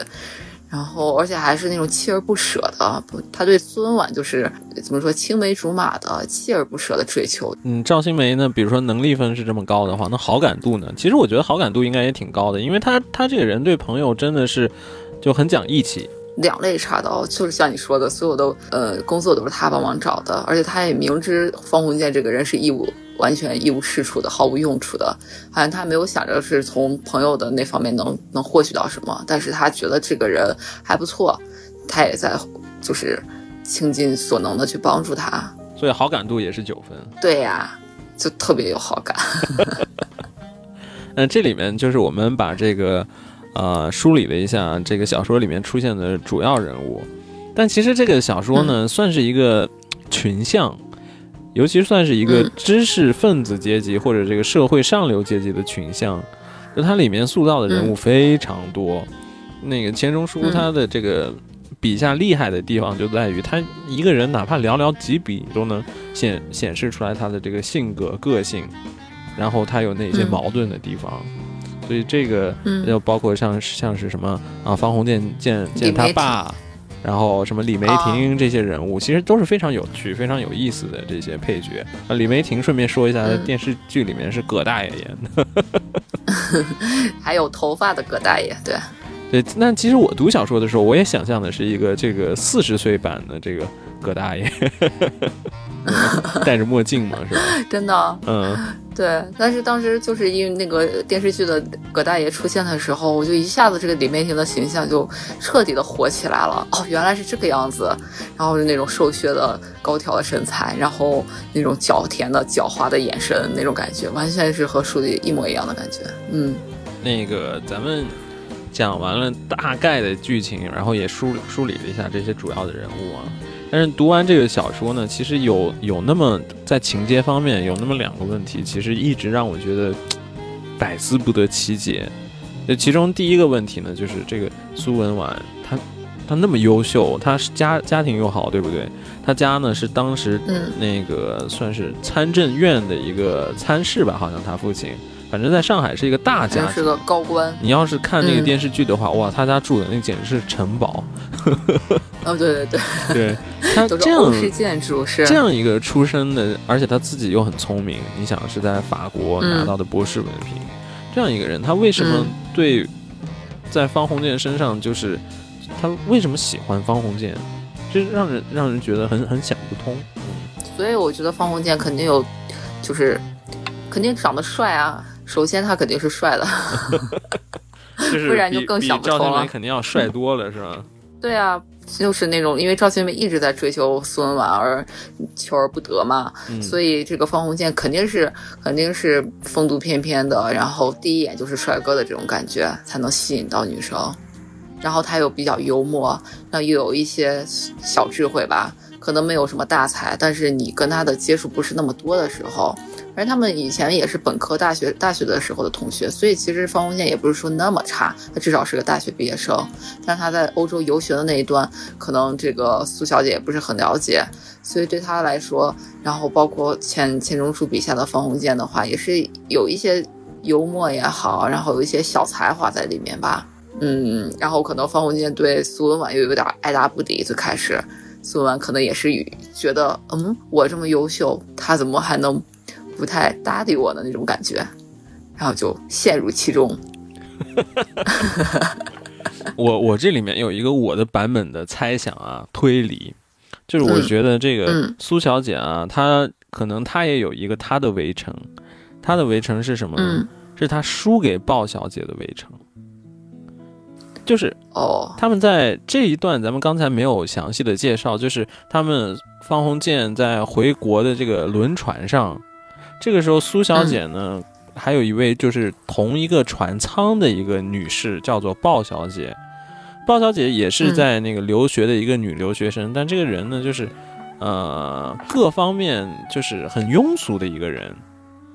然后而且还是那种锲而不舍的，不，他对孙婉就是怎么说青梅竹马的、锲而不舍的追求。
嗯，赵新梅呢，比如说能力分是这么高的话，那好感度呢？其实我觉得好感度应该也挺高的，因为他他这个人对朋友真的是就很讲义气。
两肋插刀，就是像你说的，所有的呃工作都是他帮忙找的，而且他也明知方鸿渐这个人是一无完全一无是处的、毫无用处的，好像他没有想着是从朋友的那方面能能获取到什么，但是他觉得这个人还不错，他也在就是倾尽所能的去帮助他。
所以好感度也是九分。
对呀，就特别有好感。
那这里面就是我们把这个呃梳理了一下这个小说里面出现的主要人物，但其实这个小说呢，算是一个群像，尤其算是一个
嗯。
知识分子阶级或者这个社会上流阶级的群像，就它里面塑造的人物非常多。那个钱钟书
嗯。
他的这个笔下厉害的地方就在于，他一个人哪怕寥寥几笔都能显显示出来他的这个性格个性，然后他有哪些
嗯。
矛盾的地方。所以这个
嗯。
就包括像像是什么啊，方鸿渐见见他爸，然后什么李梅婷这些人物，其实都是非常有趣、非常有意思的这些配角。啊，李梅婷顺便说一下，
嗯。
电视剧里面是葛大爷演的。
还有头发的葛大爷，对，
对，那其实我读小说的时候，我也想象的是一个这个四十岁版的这个葛大爷，戴着墨镜嘛，是吧？
真的。
嗯，
对，但是当时就是因为那个电视剧的葛大爷出现的时候，我就一下子这个李梅婷的形象就彻底的火起来了。哦，原来是这个样子，然后是那种瘦削的高挑的身材，然后那种狡甜的狡猾的眼神，那种感觉完全是和书里一模一样的感觉。嗯
那个咱们讲完了大概的剧情，然后也梳梳理了一下这些主要的人物啊。但是读完这个小说呢，其实有有那么在情节方面有那么两个问题，其实一直让我觉得百思不得其解。那其中第一个问题呢，就是这个苏文婉，她她那么优秀，她是家家庭又好，对不对？她家呢是当时
嗯
那个算是参政院的一个参事吧，好像他父亲，反正在上海是一个大家
是个高官。
你要是看那个
嗯
电视剧的话，哇，他家住的那简直是城堡。
哦，对对对，
对 他这样
是建筑，是
这样一个出身的，而且他自己又很聪明，你想是在法国
嗯
拿到的博士文凭，这样一个人，他为什么
嗯
对在方鸿渐身上就是他为什么喜欢方鸿渐，这让人让人觉得很很想不通。
所以我觉得方鸿渐肯定有，就是肯定长得帅啊。首先他肯定是帅的，
就是
不然就更想不通了
赵肯定要帅多了，是吧？
对啊，就是那种因为赵新梅一直在追求苏文琬而求而不得嘛，
嗯，
所以这个方鸿渐肯定是肯定是风度翩翩的，然后第一眼就是帅哥的这种感觉才能吸引到女生。然后他又比较幽默，那又有一些小智慧吧，可能没有什么大才，但是你跟他的接触不是那么多的时候，而他们以前也是本科、大学、大学的时候的同学，所以其实方鸿渐也不是说那么差，他至少是个大学毕业生。但他在欧洲游学的那一段，可能这个苏小姐也不是很了解，所以对他来说，然后包括钱钱钟书笔下的方鸿渐的话，也是有一些幽默也好，然后有一些小才华在里面吧。嗯，然后可能方鸿渐对苏文婉又有点爱答不理，最开始苏文琬可能也是觉得，嗯，我这么优秀，他怎么还能不太搭理我的那种感觉，然后就陷入其中。
我我这里面有一个我的版本的猜想啊，推理，就是我
嗯
觉得这个
嗯
苏小姐啊，她可能她也有一个她的围城，她的围城是什么呢？
嗯，
是她输给鲍小姐的围城，就是
哦，
他们在这一段咱们刚才没有详细的介绍，就是他们方鸿渐在回国的这个轮船上，这个时候苏小姐呢，还有一位就是同一个船舱的一个女士，叫做鲍小姐。鲍小姐也是在那个留学的一个女留学生，但这个人呢，就是呃各方面就是很庸俗的一个人，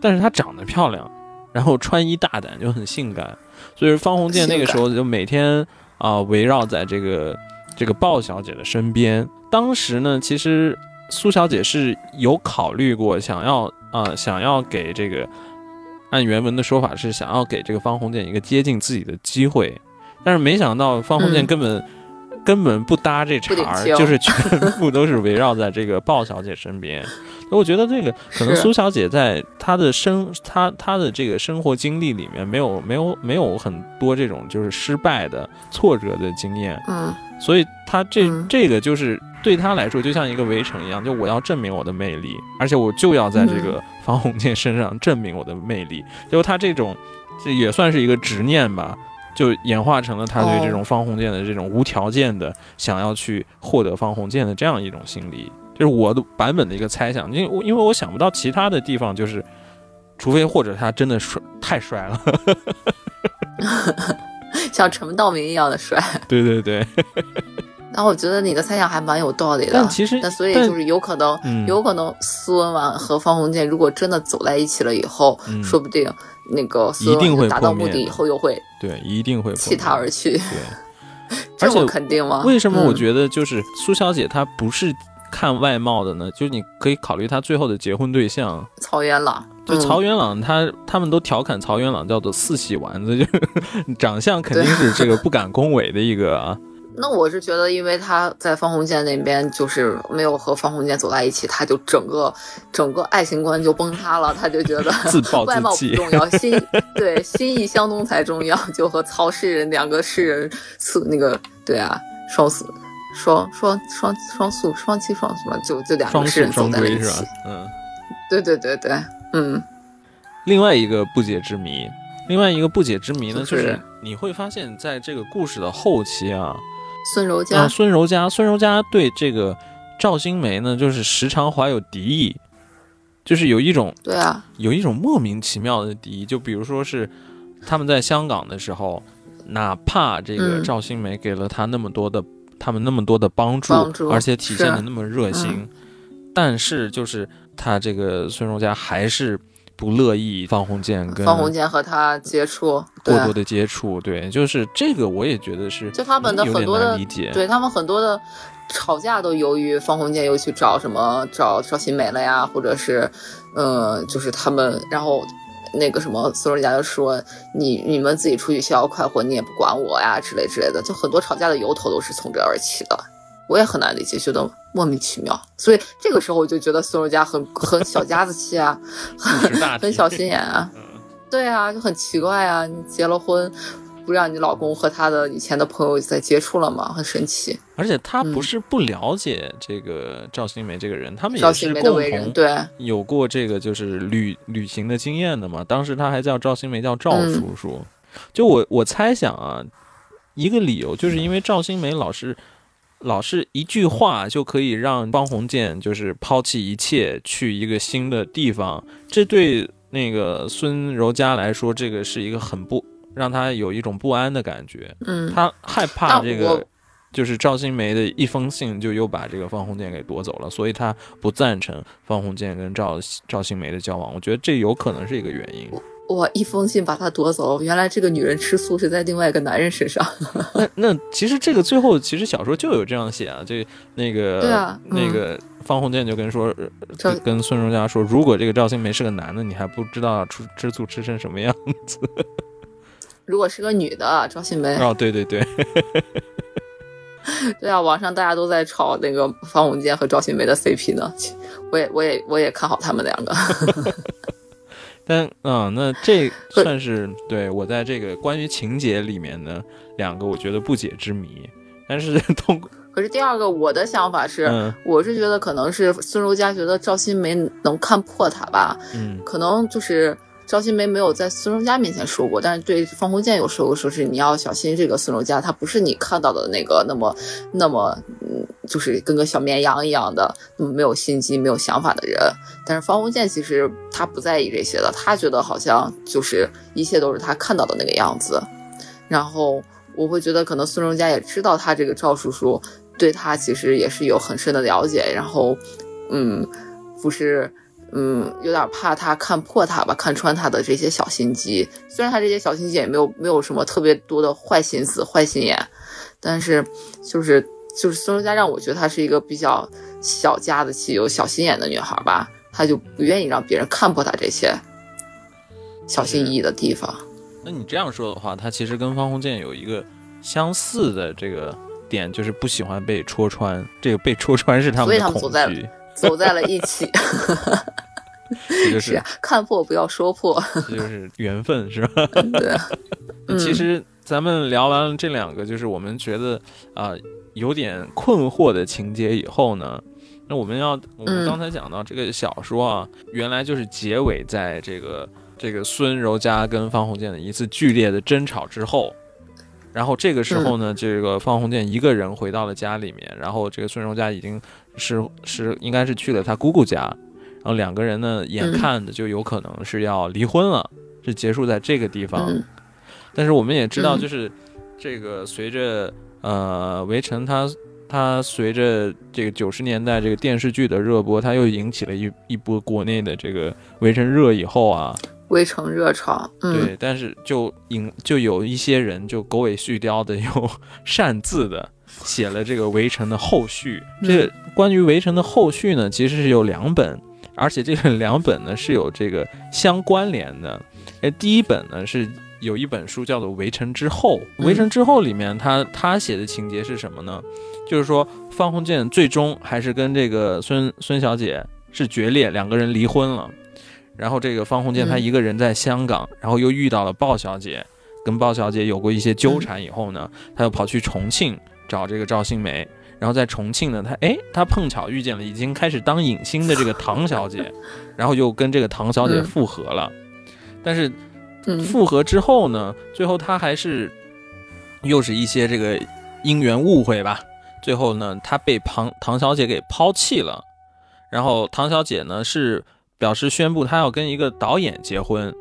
但是她长得漂亮，然后穿衣大胆，就很性感。所以方鸿渐那个时候就每天啊、围绕在这个这个鲍小姐的身边。当时呢，其实苏小姐是有考虑过想要啊、想要给这个按原文的说法是想要给这个方鸿渐一个接近自己的机会，但是没想到方鸿渐
嗯。
根本、根本不搭这茬儿，就是全部都是围绕在这个鲍小姐身边。我觉得这个可能苏小姐在她的生她她的这个生活经历里面没有没有没有很多这种就是失败的挫折的经验，
嗯。
所以她这、
嗯。
这个就是对他来说就像一个围城一样，就我要证明我的魅力，而且我就要在这
嗯
个方鸿渐身上证明我的魅力。结果她这种这也算是一个执念吧。就演化成了他对这种方鸿渐的这种无条件的想要去获得方鸿渐的这样一种心理，就是我的版本的一个猜想。因为我因为我想不到其他的地方，就是除非或者他真的帅太帅了，
像陈道明一样的帅。
对对对。
然后我觉得你的猜想还蛮有道理的。
但其实
那所以就是有可能，
嗯
有可能苏文婉和方鸿渐如果真的走在一起了以后，
嗯
说不定那个苏
一定会
达到目的以后，又会
对，一定会
弃他而去。
对，而且
这么肯定吗？
为什么我
嗯
觉得就是苏小姐她不是看外貌的呢？就是你可以考虑她最后的结婚对象，
曹元朗？
就
嗯
曹元朗他，他们都调侃曹元朗叫做四喜丸子，就是 长相肯定是这个不敢恭维的一个啊。
那我是觉得，因为他在方鸿渐那边就是没有和方鸿渐走在一起，他就整个整个爱情观就崩塌了，他就觉得
自暴
外貌
自弃
不重要，心对心意相通才重要，就和曹诗人两个诗人四那个对啊双宿双双双双宿双栖双什么，就就两个诗人走
双
在了一起？
嗯。
对对对对，嗯
另外一个不解之谜，另外一个不解之谜呢，
就
就是是你会发现在这个故事的后期啊，
孙柔嘉。
啊，孙柔嘉，孙柔嘉对这个赵新梅呢，就是时常怀有敌意，就是有一种
对啊，
有一种莫名其妙的敌意。就比如说是他们在香港的时候，哪怕这个
嗯。
赵新梅给了他那么多的，他们那么多的帮助，
帮助
而且体现的那么热心，但是就是他这个孙柔嘉还是不乐意方鸿渐跟
方鸿渐和他接触，
过多的接触，对，就是这个我也觉得是，
就他们的很多的
理解，
对他们很多的吵架都由于方鸿渐又去找什么找赵新梅了呀，或者是，呃，就是他们，然后那个什么孙瑞家就说你你们自己出去逍遥快活，你也不管我呀之类之类的，就很多吵架的由头都是从这而起的。我也很难理解，觉得莫名其妙，所以这个时候我就觉得孙柔嘉很 很小家子气啊，
不识大体
很小心眼啊。对啊，就很奇怪啊！你结了婚，不让你老公和他的以前的朋友再接触了吗？很神奇。
而且他不
嗯
是不了解这个赵新梅这个人，他们
赵
也是共
新梅的为人，
同
对，
有过这个就是旅旅行的经验的嘛。当时他还叫赵新梅叫赵
嗯
叔叔，就我我猜想啊，一个理由就是因为赵新梅老是老是一句话就可以让方鸿渐就是抛弃一切去一个新的地方，这对那个孙柔嘉来说，这个是一个很不让他有一种不安的感觉。
嗯，
他害怕这个，就是赵新梅的一封信就又把这个方鸿渐给夺走了，所以他不赞成方鸿渐跟赵赵新梅的交往。我觉得这有可能是一个原因。
哇，一封信把他夺走，原来这个女人吃醋是在另外一个男人身上。
那那其实这个最后其实小说就有这样写啊，这那个
对啊嗯
那个方鸿渐就跟说跟跟孙柔嘉说，如果这个赵新梅是个男的，你还不知道吃吃醋吃成什么样子。
如果是个女的，赵新梅，
哦，对对对，
对啊，网上大家都在炒那个方鸿渐和赵新梅的 CP 呢。我也我也我也看好他们两个。
但嗯，那这 算是对我在这个关于情节里面的两个我觉得不解之谜。但是 通过
可是第二个，我的想法是，
嗯
我是觉得可能是孙柔嘉觉得赵新梅能看破他吧，
嗯
可能就是赵新梅没有在孙柔嘉面前说过，但是对方鸿渐有说过，说是你要小心这个孙柔嘉，他不是你看到的那个那么那么嗯，就是跟个小绵羊一样的，那么没有心机、没有想法的人。但是方鸿渐其实他不在意这些的，他觉得好像就是一切都是他看到的那个样子。然后我会觉得，可能孙柔嘉也知道他这个赵叔叔对他其实也是有很深的了解，然后嗯，不是。嗯，有点怕他看破他吧，看穿他的这些小心机。虽然他这些小心机也没有没有什么特别多的坏心思、坏心眼，但是就是就是孙柔嘉让我觉得她是一个比较小家子气、有小心眼的女孩吧，她就不愿意让别人看破她这些小心翼翼的地方。
那你这样说的话，她其实跟方鸿渐有一个相似的这个点，就是不喜欢被戳穿。这个被戳穿是他
所以
们的恐
他们走在
惧，
走在了一起，
这就是
啊看破不要说破，
这就是缘分，是吧？
对，嗯
其实咱们聊完了这两个，就是我们觉得啊、有点困惑的情节以后呢，那我们要我们
嗯
刚才讲到这个小说啊，原来就是结尾在这个这个孙柔嘉跟方鸿渐的一次剧烈的争吵之后。然后这个时候呢，这个方鸿渐一个人回到了家里面，然后这个孙柔嘉已经是是应该是去了他姑姑家，然后两个人呢，眼
嗯
看着就有可能是要离婚了，是结束在这个地方。
嗯
但是我们也知道，
嗯
就是这个随着呃《围城》它它随着这个九十年代这个电视剧的热播，它又引起了一一波国内的这个《围城》热以后啊，
围城热潮，嗯，
对，但是就引就有一些人就狗尾续貂的又擅自的写了这个《围城》的后续。这个关于《围城》的后续呢，其实是有两本，而且这个两本呢是有这个相关联的。哎，第一本呢是有一本书叫做《围城之后》，《
嗯
围城之后》里面他他写的情节是什么呢？就是说方鸿渐最终还是跟这个孙孙小姐是决裂，两个人离婚了。然后这个方鸿渐他
嗯
一个人在香港，然后又遇到了鲍小姐，跟鲍小姐有过一些纠缠以后呢，他又跑去重庆找这个赵新梅。然后在重庆呢，他哎，他碰巧遇见了已经开始当影星的这个唐小姐，然后又跟这个唐小姐
嗯
复合了。但是复合之后呢，最后他还是又是一些这个因缘误会吧。最后呢，他被唐唐小姐给抛弃了。然后唐小姐呢是表示宣布她要跟一个导演结婚。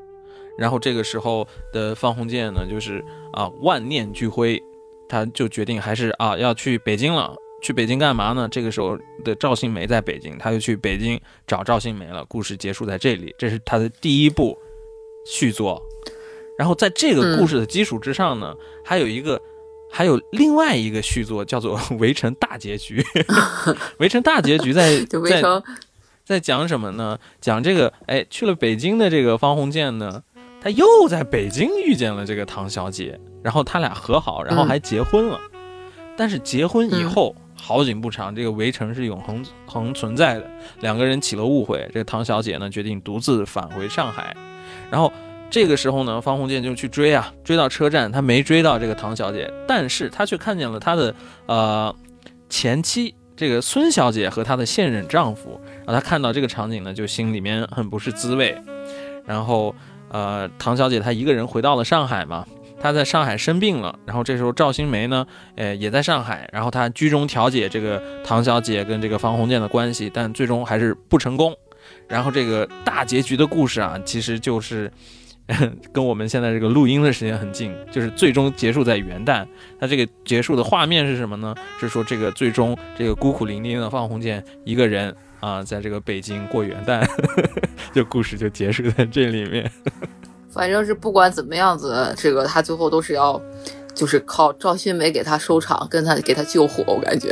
然后这个时候的方鸿渐呢，就是啊万念俱灰，他就决定还是啊要去北京了。去北京干嘛呢？这个时候的赵新梅在北京，他就去北京找赵新梅了。故事结束在这里，这是他的第一部续作。然后在这个故事的基础之上呢，还有一个，还有另外一个续作叫做《围城大结局》。围城大结局在 在在讲什么呢？讲这个，哎，去了北京的这个方鸿渐呢，他又在北京遇见了这个唐小姐，然后他俩和好，然后还结婚了。但是结婚以后，好景不长，这个围城是永恒恒存在的，两个人起了误会，这个唐小姐呢决定独自返回上海，然后。这个时候呢，方鸿渐就去追啊，追到车站，他没追到这个唐小姐，但是他却看见了他的呃前妻这个孙小姐和她的现任丈夫，然后他看到这个场景呢，就心里面很不是滋味。然后呃，唐小姐她一个人回到了上海嘛，她在上海生病了，然后这时候赵新梅呢，呃也在上海，然后她居中调解这个唐小姐跟这个方鸿渐的关系，但最终还是不成功。然后这个大结局的故事啊，其实就是。跟我们现在这个录音的时间很近，就是最终结束在元旦。它这个结束的画面是什么呢？是说这个最终这个孤苦伶仃的方鸿渐一个人啊，在这个北京过元旦，就故事就结束在这里面。
反正是不管怎么样子，这个他最后都是要，就是靠赵新梅给他收场，跟他给他救火，我感觉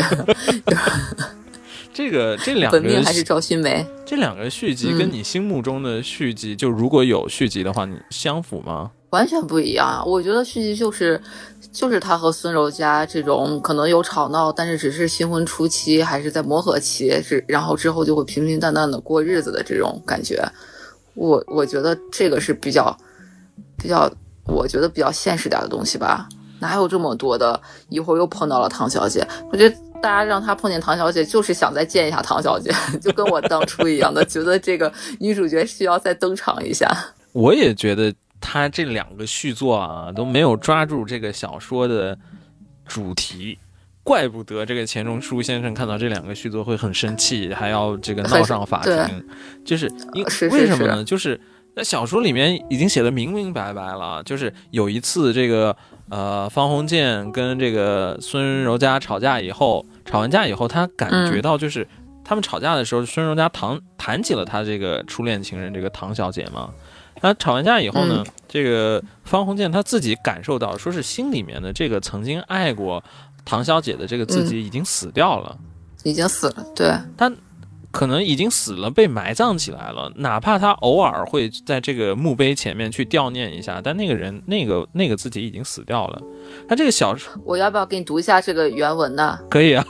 这个这两个
本命还是赵新梅。
这两个续集
嗯
跟你心目中的续集，就如果有续集的话，你相符吗？
完全不一样啊！我觉得续集就是，就是他和孙柔嘉这种可能有吵闹，但是只是新婚初期，还是在磨合期，是然后之后就会平平淡淡的过日子的这种感觉。我我觉得这个是比较比较，我觉得比较现实点的东西吧。哪有这么多的？一会儿又碰到了唐小姐，我觉得大家让他碰见唐小姐，就是想再见一下唐小姐，就跟我当初一样的，觉得这个女主角需要再登场一下。
我也觉得他这两个续作啊都没有抓住这个小说的主题，怪不得这个钱钟书先生看到这两个续作会很生气，还要这个闹上法庭，就是因
是是
为什么呢？就是在小说里面已经写的明明白白了，就是有一次这个呃方鸿渐跟这个孙柔嘉吵架以后，吵完架以后，他感觉到就是。他们吵架的时候，孙荣家谈谈起了他这个初恋情人这个唐小姐嘛，他吵完架以后呢，这个方鸿渐他自己感受到，说是心里面的这个曾经爱过唐小姐的这个自己已经死掉了，
已经死了，对，
可能已经死了，被埋葬起来了。哪怕他偶尔会在这个墓碑前面去悼念一下，但那个人那个那个自己已经死掉了。他这个小说
我要不要给你读一下这个原文呢？
可以啊，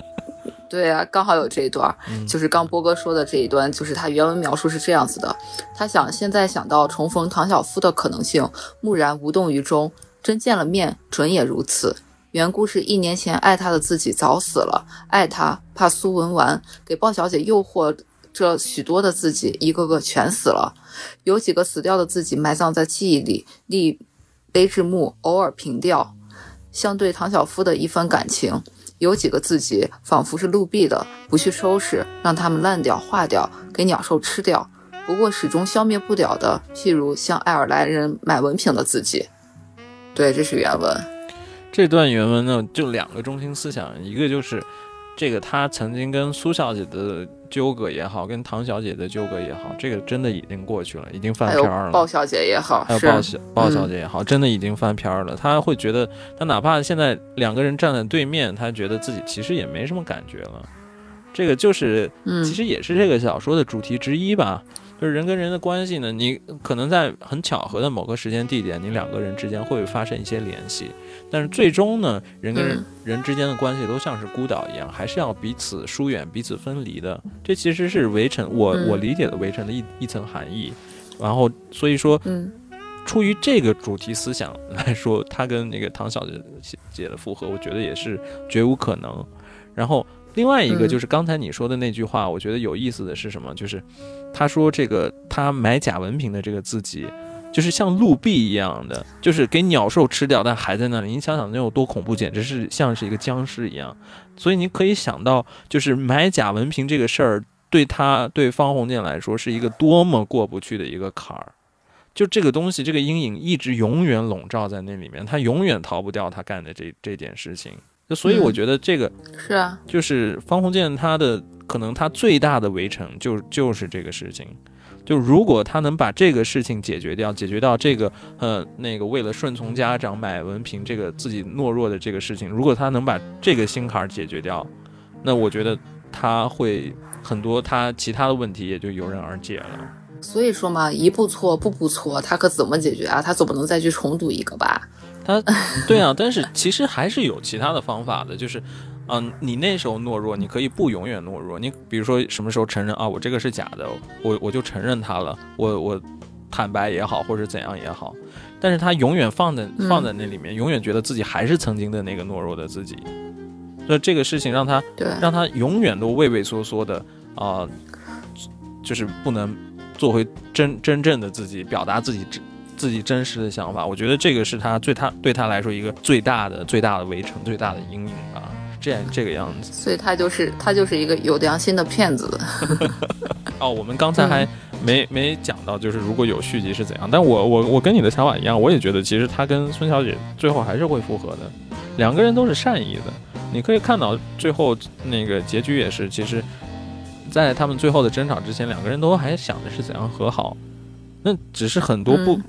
对啊，刚好有这一段，
嗯
就是刚波哥说的这一段，就是他原文描述是这样子的：他想现在想到重逢唐小夫的可能性，木然无动于衷。真见了面，准也如此。缘故是一年前爱他的自己早死了，爱他怕苏文纨给鲍小姐诱惑这许多的自己，一个个全死了。有几个死掉的自己埋葬在记忆里，立碑志墓，偶尔凭吊，像对唐小夫的一番感情。有几个自己仿佛是陆壁的，不去收拾，让它们烂掉、化掉，给鸟兽吃掉。不过始终消灭不了的，譬如像爱尔兰人买文凭的自己。对，这是原文。
这段原文呢，就两个中心思想，一个就是这个他曾经跟苏小姐的纠葛也好，跟唐小姐的纠葛也好，这个真的已经过去了，已经翻篇儿了。
鲍小姐也好，
还有鲍小鲍小
嗯
姐也好，真的已经翻篇儿了。他会觉得，他哪怕现在两个人站在对面，他觉得自己其实也没什么感觉了。这个就是，
嗯
其实也是这个小说的主题之一吧。就是人跟人的关系呢，你可能在很巧合的某个时间地点，你两个人之间会发生一些联系，但是最终呢，人跟人、
嗯
人之间的关系都像是孤岛一样，还是要彼此疏远、彼此分离的。这其实是围城，我、
嗯
我理解的围城的一一层含义。然后，所以说，
嗯
出于这个主题思想来说，他跟那个唐小姐姐的复合，我觉得也是绝无可能。然后另外一个
嗯
就是刚才你说的那句话，我觉得有意思的是什么？就是他说这个他买假文凭的这个自己，就是像陆壁一样的，就是给鸟兽吃掉，但还在那里。你想想那有多恐怖，简直是像是一个僵尸一样。所以你可以想到，就是买假文凭这个事儿，对他对方鸿渐来说是一个多么过不去的一个坎儿。就这个东西，这个阴影一直永远笼罩在那里面，他永远逃不掉他干的这这件事情。就所以我
嗯
觉得这个
是啊，
就是方鸿渐他的可能他最大的围城就就是这个事情。就如果他能把这个事情解决掉，解决到这个呃那个为了顺从家长买文凭这个自己懦弱的这个事情，如果他能把这个心坎儿解决掉，那我觉得他会很多他其他的问题也就游刃而解了。
所以说嘛，一步错，步步错，他可怎么解决啊？他总不能再去重读一个吧？
他，对啊，但是其实还是有其他的方法的，就是，嗯、你那时候懦弱，你可以不永远懦弱。你比如说什么时候承认啊，我这个是假的，我我就承认他了，我我坦白也好，或者怎样也好，但是他永远放在
嗯。
放在那里面，永远觉得自己还是曾经的那个懦弱的自己，所以这个事情让他
对，
让他永远都畏畏缩缩的啊、就是不能做回真真正的自己，表达自己真自己真实的想法。我觉得这个是他最他对他来说一个最大的最大的围城，最大的阴影吧。这样这个样子
所以他就是他就是一个有良心的骗子。
哦，我们刚才还没、没讲到，就是如果有续集是怎样。但我我我跟你的想法一样，我也觉得其实他跟孙小姐最后还是会复合的，两个人都是善意的。你可以看到最后那个结局也是，其实，在他们最后的争吵之前，两个人都还想着是怎样和好，那只是很多不、
嗯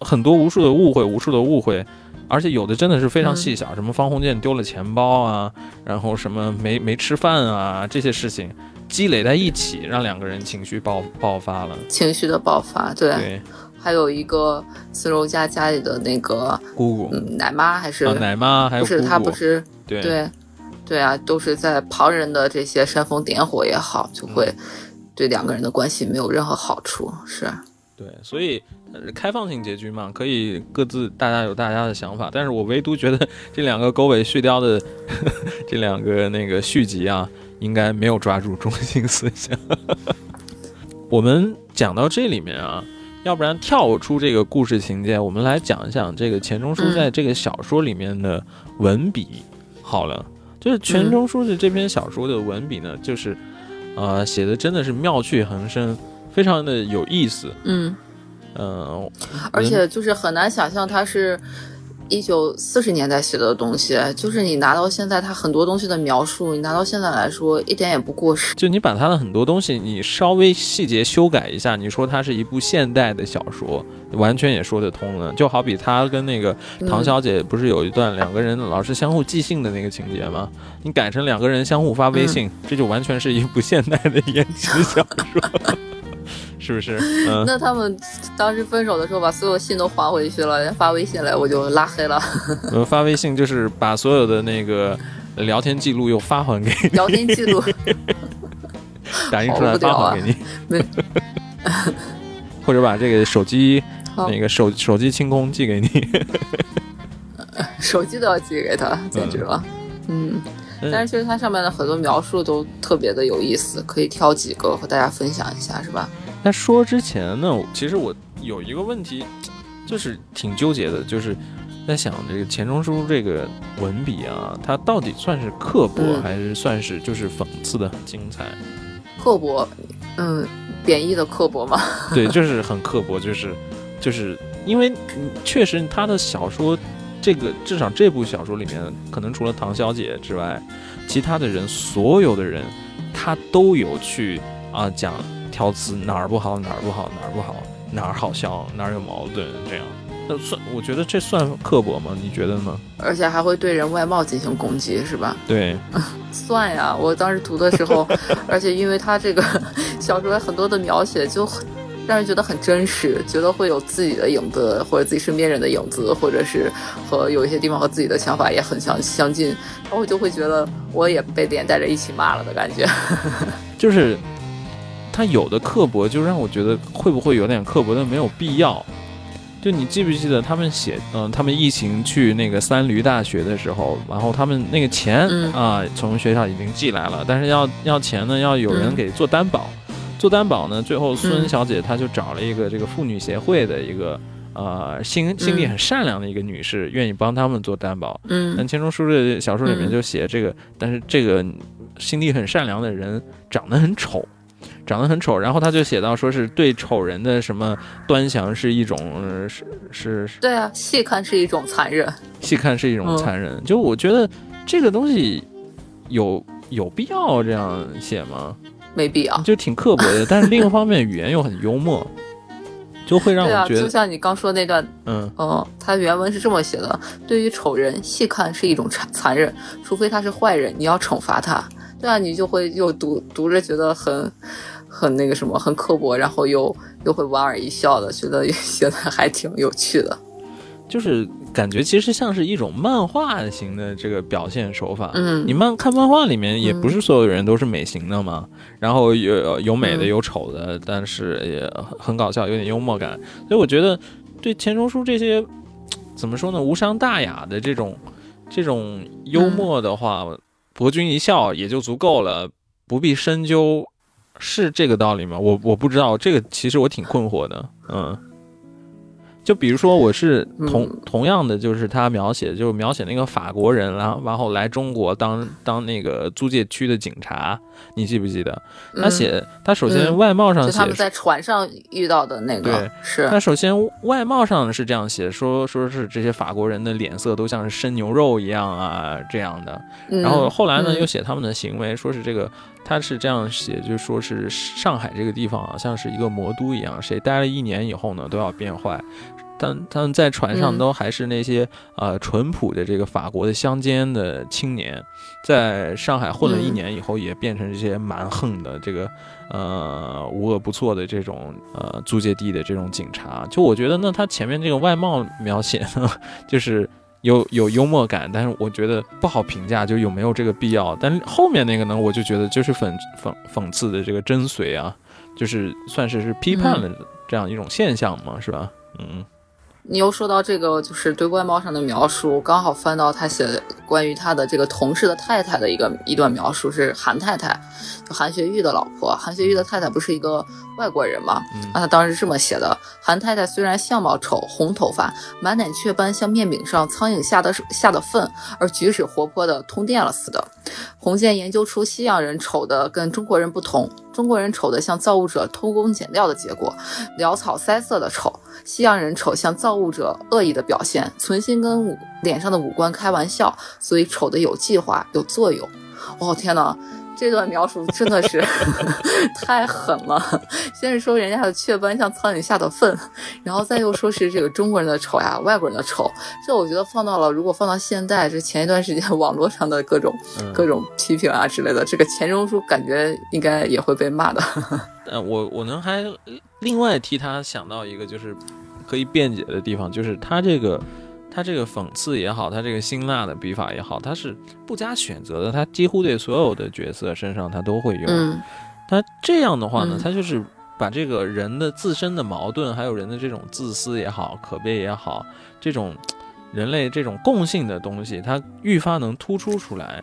很多无数的误会，无数的误会。而且有的真的是非常细小，什么方鸿渐丢了钱包啊，然后什么没没吃饭啊，这些事情积累在一起，让两个人情绪爆爆发了。
情绪的爆发，对，
对，
还有一个孙柔家家里的那个
姑姑、
嗯奶妈还是、
啊，奶妈还有
不是
姑姑，
她不是
对。
对。对啊，都是在旁人的这些煽风点火也好，就会
嗯。
对两个人的关系没有任何好处。是，
对，所以呃开放性结局嘛，可以各自大家有大家的想法，但是我唯独觉得这两个狗尾续貂的 这两个那个续集啊，应该没有抓住中心思想。我们讲到这里面啊，要不然跳出这个故事情节，我们来讲一讲这个钱钟书在这个小说里面的文笔。好了，就是钱钟书的这篇小说的文笔呢，就是呃写的真的是妙趣横生，非常的有意思。
嗯，
嗯，
而且就是很难想象它是一九四十年代写的东西，就是你拿到现在，它很多东西的描述，你拿到现在来说一点也不过时。
就你把它的很多东西，你稍微细节修改一下，你说它是一部现代的小说，完全也说得通了。就好比他跟那个唐小姐不是有一段两个人老是相互寄信的那个情节吗？你改成两个人相互发微信，这就完全是一部现代的言情小说。是不是？嗯，
那他们当时分手的时候，把所有信都还回去了，发微信来我就拉黑了。
呃，发微信就是把所有的那个聊天记录又发还给 你。
聊天记录，
打印出来发还给你。或者把这个手机那个手手机清空寄给你。
手机都要寄给他，简直了。嗯，但是其实它上面的很多描述都特别的有意思，可以挑几个和大家分享一下，是吧？
在说之前呢，其实我有一个问题，就是挺纠结的，就是在想这个钱钟书这个文笔啊，他到底算是刻薄，还是算是就是讽刺的很精彩？
刻薄，嗯，贬义的刻薄嘛？
对，就是很刻薄，就是就是因为确实他的小说，这个至少这部小说里面，可能除了唐小姐之外，其他的人所有的人，他都有去啊讲。挑刺哪儿不好哪儿不好哪儿不好哪儿好笑哪儿有矛盾这样，那算我觉得这算刻薄吗？你觉得呢？
而且还会对人外貌进行攻击是吧？
对，
算呀。我当时读的时候，而且因为他这个小说很多的描写就很让人觉得很真实，觉得会有自己的影子或者自己身边人的影子，或者是和有一些地方和自己的想法也很相相近，然后我就会觉得我也被连带着一起骂了的感觉，
就是。他有的刻薄就让我觉得会不会有点刻薄的没有必要。就你记不记得他们写，嗯，他们一行去那个三驴大学的时候，然后他们那个钱啊从学校已经寄来了，但是要要钱呢，要有人给做担保。做担保呢，最后孙小姐她就找了一个这个妇女协会的一个呃心心地很善良的一个女士，愿意帮他们做担保。
嗯，
但钱钟书的小说里面就写这个，但是这个心地很善良的人长得很丑。长得很丑，然后他就写到说是对丑人的什么端详是一种是是是，
对啊，细看是一种残忍，
细看是一种残忍。就我觉得这个东西有有必要这样写吗？
没必要，
就挺刻薄的。但是另一方面语言又很幽默，就会让我觉得，
就像你刚说那段，嗯嗯，他原文是这么写的：对于丑人细看是一种残残忍，除非他是坏人，你要惩罚他。对啊，你就会又读读着觉得很。很那个什么，很刻薄，然后又又会莞尔一笑的，觉得 写的还挺有趣的，
就是感觉其实像是一种漫画型的这个表现手法。
嗯，
你漫看漫画里面也不是所有人都是美型的嘛，然后有有美的有丑的，但是也很搞笑，有点幽默感。所以我觉得对钱钟书这些 怎么说呢，无伤大雅的这种这种幽默的话，博君一笑也就足够了，不必深究。是这个道理吗？我我不知道，这个其实我挺困惑的，嗯。就比如说，我是同同样的，就是他描写，就是描写那个法国人，然后然后来中国当当那个租界区的警察，你记不记得？他写他首先外貌上写
他们在船上遇到的那个，
对，
是
他首先外貌上是这样写，说说是这些法国人的脸色都像是生牛肉一样啊这样的，然后后来呢又写他们的行为，说是这个他是这样写，就说是上海这个地方啊像是一个魔都一样，谁待了一年以后呢都要变坏。但他们在船上都还是那些呃淳朴的这个法国的乡间的青年，在上海混了一年以后，也变成这些蛮横的这个呃无恶不作的这种呃租界地的这种警察。就我觉得，呢他前面这个外貌描写呢，就是有有幽默感，但是我觉得不好评价，就有没有这个必要。但后面那个呢，我就觉得就是讽讽讽刺的这个真髓啊，就是算是是批判了这样一种现象嘛，是吧？嗯。
你又说到这个，就是对外貌上的描述，刚好翻到他写的关于他的这个同事的太太的一个一段描述，是韩太太，韩学玉的老婆。韩学玉的太太不是一个外国人吗？啊，他当时是这么写的：韩太太虽然相貌丑，红头发，满脸雀斑，像面饼上苍蝇下的下的粪，而举止活泼的通电了似的。洪建研究出西洋人丑的跟中国人不同，中国人丑的像造物者偷工减料的结果，潦草塞色的丑，西洋人丑像造。物者恶意的表现，存心跟五脸上的五官开玩笑，所以丑的有计划、有作用。哦天哪！这段描述真的是 太狠了。先是说人家的雀斑像苍蝇下的粪，然后再又说是这个中国人的丑呀，外国人的丑。这我觉得放到了，如果放到现在，这前一段时间网络上的各种各种批评啊之类的，这个钱钟书感觉应该也会被骂的。
呃，我我能还另外替他想到一个就是可以辩解的地方，就是他这个。他这个讽刺也好，他这个辛辣的笔法也好，他是不加选择的，他几乎对所有的角色身上他都会用。他这样的话呢，他就是把这个人的自身的矛盾，还有人的这种自私也好、可悲也好，这种人类这种共性的东西，他愈发能突出出来，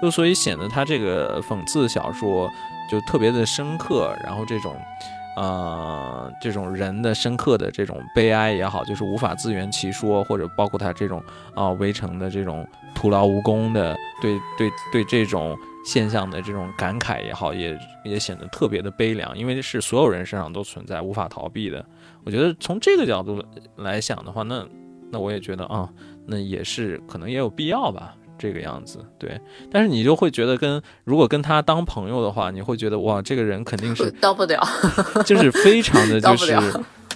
就所以显得他这个讽刺小说就特别的深刻，然后这种。呃，这种人的深刻的这种悲哀也好，就是无法自圆其说，或者包括他这种啊围城的这种徒劳无功的，对对对这种现象的这种感慨也好，也也显得特别的悲凉，因为是所有人身上都存在，无法逃避的。我觉得从这个角度来想的话，那那我也觉得啊，那也是可能也有必要吧。这个样子，对，但是你就会觉得跟如果跟他当朋友的话，你会觉得哇，这个人肯定是
当不了，
就是非常的 就是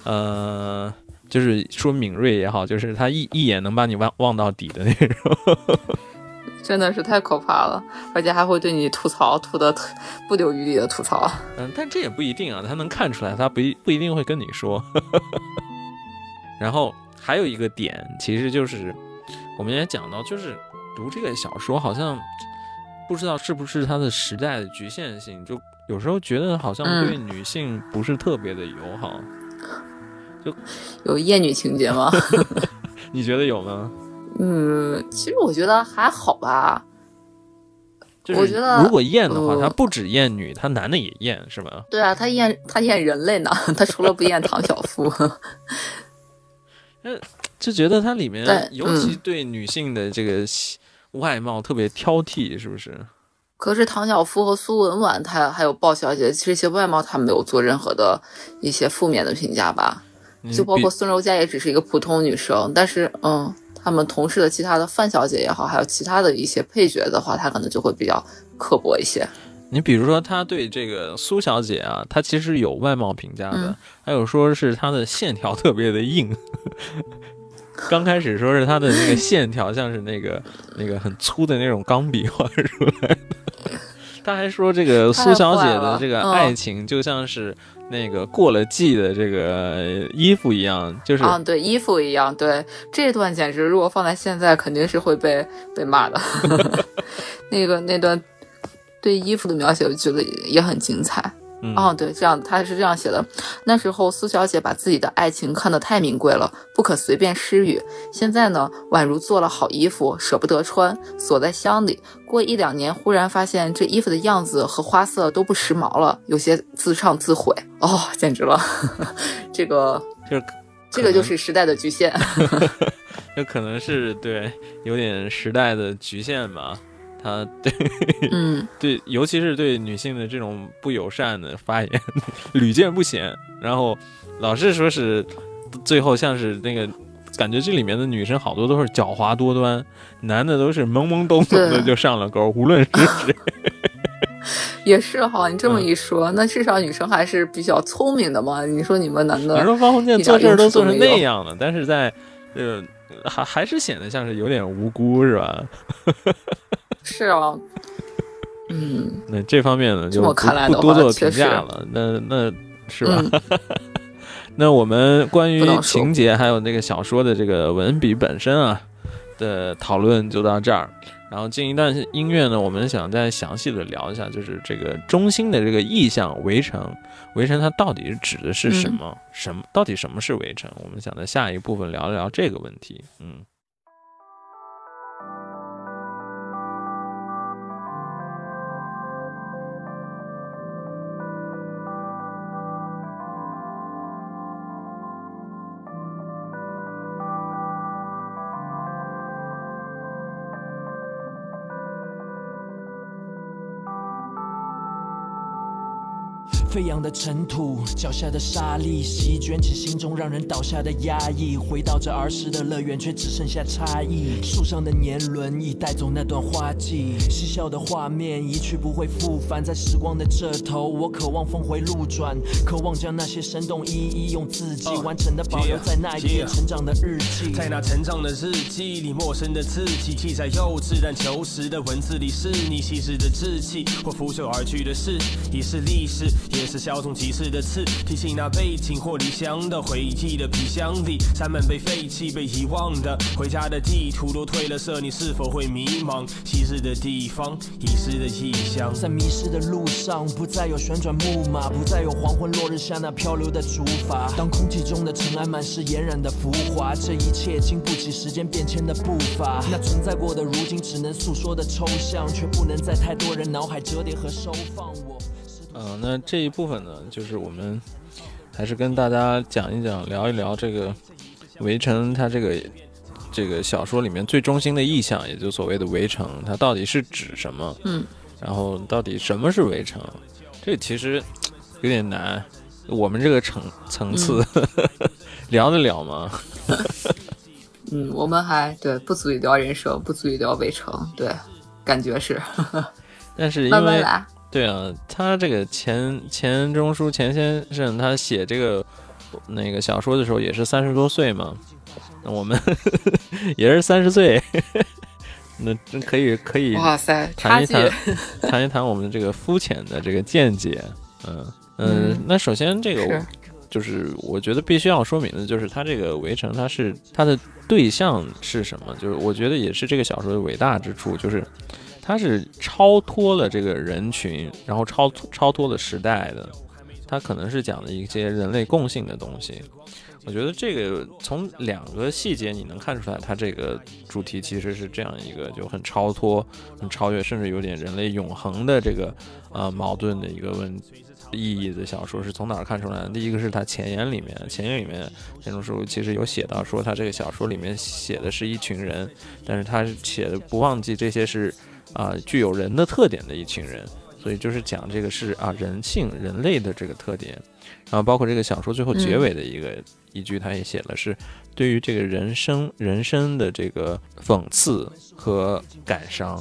呃，就是说敏锐也好，就是他一一眼能把你望望到底的那种，
真的是太可怕了，而且还会对你吐槽，吐的不留余地的吐槽。
嗯，但这也不一定啊，他能看出来，他不一不一定会跟你说。然后还有一个点，其实就是我们也讲到，就是。读这个小说，好像不知道是不是它的时代的局限性，就有时候觉得好像对女性不是特别的友好，就
有厌女情节吗？
你觉得有吗？
嗯，其实我觉得还好吧。
我
觉得
如果厌的话，他不止厌女，他男的也厌，是吧？
对啊，他厌他厌人类呢，他除了不厌唐小夫。
嗯，就觉得它里面尤其对女性的这个。外貌特别挑剔，是不是？
可是唐晓芙和苏文婉，她还有鲍小姐，这些外貌她没有做任何的一些负面的评价吧？就包括孙柔嘉也只是一个普通女生，但是嗯，他们同事的其他的范小姐也好，还有其他的一些配角的话，她可能就会比较刻薄一些。
你比如说，她对这个苏小姐啊，她其实有外貌评价的，还有说是她的线条特别的硬。刚开始说是他的那个线条像是那个那个很粗的那种钢笔画出来的，他还说这个苏小姐的这个爱情就像是那个过了季的这个衣服一样，就是
啊，对衣服一样，对这段简直如果放在现在肯定是会被被骂的。那个那段对衣服的描写，我觉得也很精彩。哦，对，这样他是这样写的。那时候苏小姐把自己的爱情看得太名贵了，不可随便施予。现在呢，宛如做了好衣服，舍不得穿，锁在箱里。过一两年，忽然发现这衣服的样子和花色都不时髦了，有些自唱自毁。哦，简直了！这个
就是
这个就是时代的局限。
这可能是对，有点时代的局限吧。啊，对，
嗯，
对，尤其是对女性的这种不友善的发言 屡见不鲜，然后老是说是最后像是那个感觉，这里面的女生好多都是狡猾多端，男的都是懵懵懂懂的就上了钩，无论是谁。
也是哈，你这么一说，那至少女生还是比较聪明的嘛。你说你们男的，
你说方鸿渐做事都做成那样了，但是在呃还还是显得像是有点无辜，是吧？
是哦，嗯，
那这方面呢就不不多做评价了。那那是吧？那我们关于情节还有那个小说的这个文笔本身啊的讨论就到这儿。然后进一段音乐呢，我们想再详细的聊一下，就是这个中心的这个意象围城，围城它到底指的是什么？什么到底什么是围城？我们想在下一部分聊一聊这个问题。嗯。
飞扬的尘土，脚下的沙砾席卷起心中让人倒下的压抑。回到这儿时的乐园，却只剩下差异。树上的年轮已带走那段花季，嬉笑的画面一去不会复返。在时光的这头，我渴望峰回路转，渴望将那些生动一一用字迹完整的保留在那一页成长的日记。
在那成长的日记里，陌生的字迹记载幼稚但求实的文字里，是你细致的志气或拂袖而去的事，已是历史，也是稍纵即逝的刺，提醒那背景或离乡的回忆的皮箱里，山门被废弃、被遗忘的回家的地图都褪了色，你是否会迷茫？昔日的地方，遗失的异乡，
在迷失的路上，不再有旋转木马，不再有黄昏落日下那漂流的竹筏。当空气中的尘埃满是嫣然的浮华，这一切经不起时间变迁的步伐。那存在过的，如今只能诉说的抽象，却不能在太多人脑海折叠和收放。我。
嗯，那这一部分呢，就是我们还是跟大家讲一讲，聊一聊这个《围城》它这个这个小说里面最中心的意象，也就所谓的围城，它到底是指什么？
嗯，
然后到底什么是围城？这其实有点难，我们这个层层次、聊得了吗？
嗯，我们还对不足以聊人生，不足以聊围城，对，感觉是。
但是因为。对啊，他这个钱钱钟书钱先生，他写这个那个小说的时候也是三十多岁嘛，那我们 也是三十岁，那真可以可以
哇塞
谈一谈谈一谈我们这个肤浅的这个见解，嗯嗯，那首先这个就是我觉得必须要说明的就是他这个围城，他是他的对象是什么？就是我觉得也是这个小说的伟大之处，就是。它是超脱了这个人群，然后超超脱了时代的，它可能是讲的一些人类共性的东西。我觉得这个从两个细节你能看出来，它这个主题其实是这样一个就很超脱、很超越，甚至有点人类永恒的这个呃矛盾的一个问意义的小说。是从哪儿看出来的？第一个是它前言里面，前言里面钱钟书其实有写到说，他这个小说里面写的是一群人，但是他写的不忘记这些是。啊，具有人的特点的一群人，所以就是讲这个是啊人性、人类的这个特点，然后包括这个小说最后结尾的一个一句，他也写了是对于这个人生人生的这个讽刺和感伤，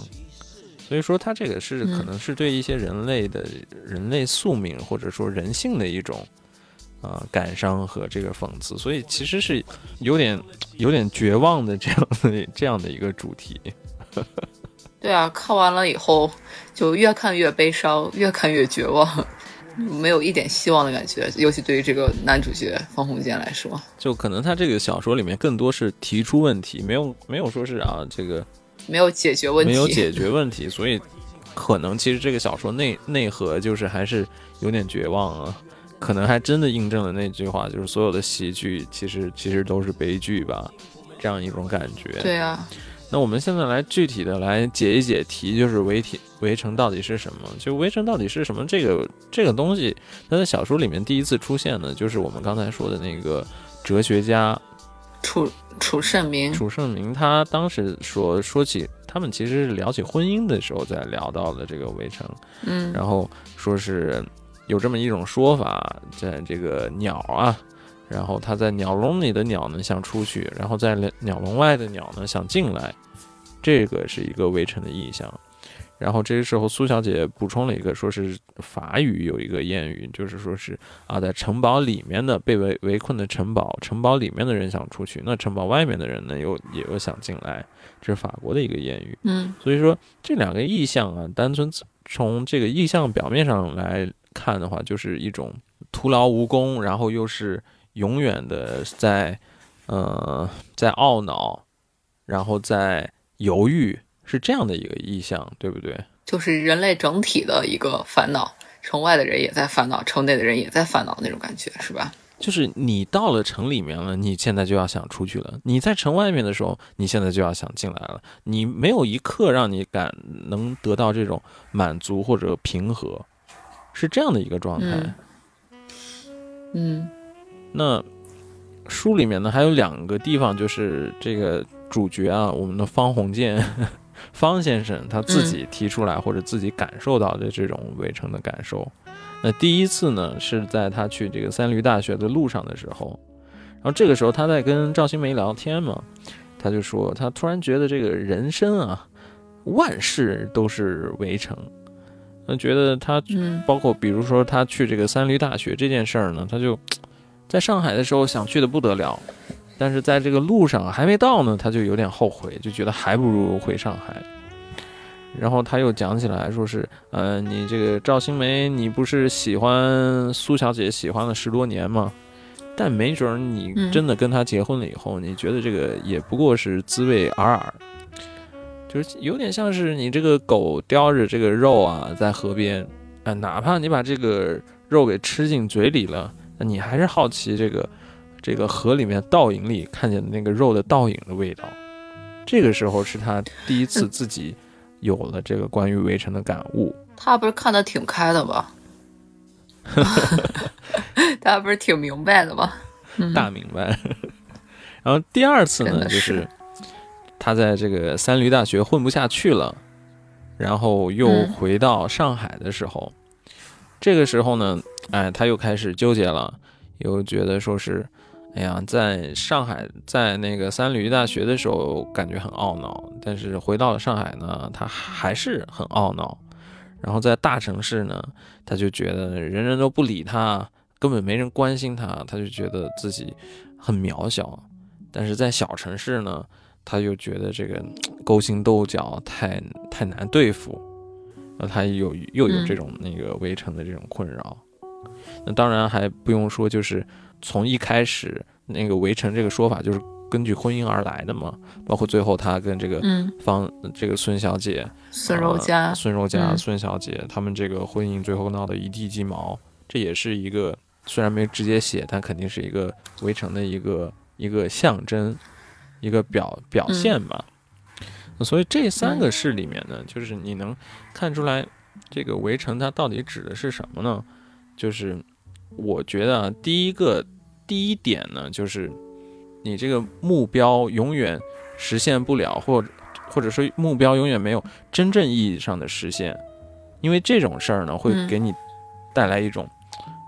所以说他这个是可能是对一些人类的人类宿命或者说人性的一种啊感伤和这个讽刺，所以其实是有点有点绝望的这样的这样的一个主题。
对啊，看完了以后就越看越悲伤，越看越绝望，没有一点希望的感觉。尤其对于这个男主角方鸿渐来说，
就可能他这个小说里面更多是提出问题，没有没有说是啊这个
没有解决问题，
没有解 决问题，所以可能其实这个小说内内核就是还是有点绝望啊，可能还真的印证了那句话，就是所有的喜剧其实其实都是悲剧吧，这样一种感觉。
对啊。
那我们现在来具体的来解一解题，就是围题围城到底是什么？就围城到底是什么？这个这个东西，它在小说里面第一次出现呢，就是我们刚才说的那个哲学家
楚楚圣明。
楚圣明他当时说说起他们其实是聊起婚姻的时候，在聊到了这个围城。
嗯，
然后说是有这么一种说法，在这个鸟啊。然后它在鸟笼里的鸟呢想出去，然后在鸟笼外的鸟呢想进来，这个是一个围城的意象。然后这个时候苏小姐补充了一个，说是法语有一个谚语，就是说是啊，在城堡里面的被围围困的城堡，城堡里面的人想出去，那城堡外面的人呢又也又想进来，这是法国的一个谚语。
嗯，
所以说这两个意象啊，单纯从这个意象表面上来看的话，就是一种徒劳无功，然后又是。永远的在，呃，在懊恼，然后在犹豫，是这样的一个意象，对不对？
就是人类整体的一个烦恼，城外的人也在烦恼，城内的人也在烦恼那种感觉，是吧？
就是你到了城里面了，你现在就要想出去了；你在城外面的时候，你现在就要想进来了。你没有一刻让你感能得到这种满足或者平和，是这样的一个状态。
嗯。
那书里面呢，还有两个地方，就是这个主角啊，我们的方鸿渐，方先生他自己提出来或者自己感受到的这种围城的感受。那第一次呢，是在他去这个三驴大学的路上的时候，然后这个时候他在跟赵新梅聊天嘛，他就说他突然觉得这个人生啊，万事都是围城。那觉得他包括比如说他去这个三驴大学这件事儿呢，他就在上海的时候想去的不得了，但是在这个路上还没到呢，他就有点后悔，就觉得还不如回上海。然后他又讲起来说是，呃，你这个赵新梅，你不是喜欢苏小姐喜欢了十多年吗？但没准你真的跟她结婚了以后，你觉得这个也不过是滋味尔尔。就是有点像是你这个狗叼着这个肉啊，在河边，啊，哪怕你把这个肉给吃进嘴里了，那你还是好奇这个这个河里面倒影里看见的那个肉的倒影的味道。这个时候是他第一次自己有了这个关于围城的感悟。
他不是看得挺开的吗？他不是挺明白的吗？
大明白。然后第二次呢，就是。他在这个三驴大学混不下去了，然后又回到上海的时候，这个时候呢，哎，他又开始纠结了，又觉得说是，哎呀，在上海在那个三驴大学的时候感觉很懊恼，但是回到了上海呢，他还是很懊恼。然后在大城市呢，他就觉得人人都不理他，根本没人关心他，他就觉得自己很渺小。但是在小城市呢。他又觉得这个勾心斗角太太难对付，那他有又有这种那个围城的这种困扰。那当然还不用说，就是从一开始那个围城这个说法就是根据婚姻而来的嘛。包括最后他跟这个方这个孙小姐、
孙柔嘉、
孙柔嘉、孙小姐他们这个婚姻最后闹得一地鸡毛，这也是一个虽然没直接写，但肯定是一个围城的一个一个象征。一个表表现吧，所以这三个事里面呢，就是你能看出来这个围城它到底指的是什么呢？就是我觉得第一个第一点呢，就是你这个目标永远实现不了，或或者说目标永远没有真正意义上的实现，因为这种事儿呢，会给你带来一种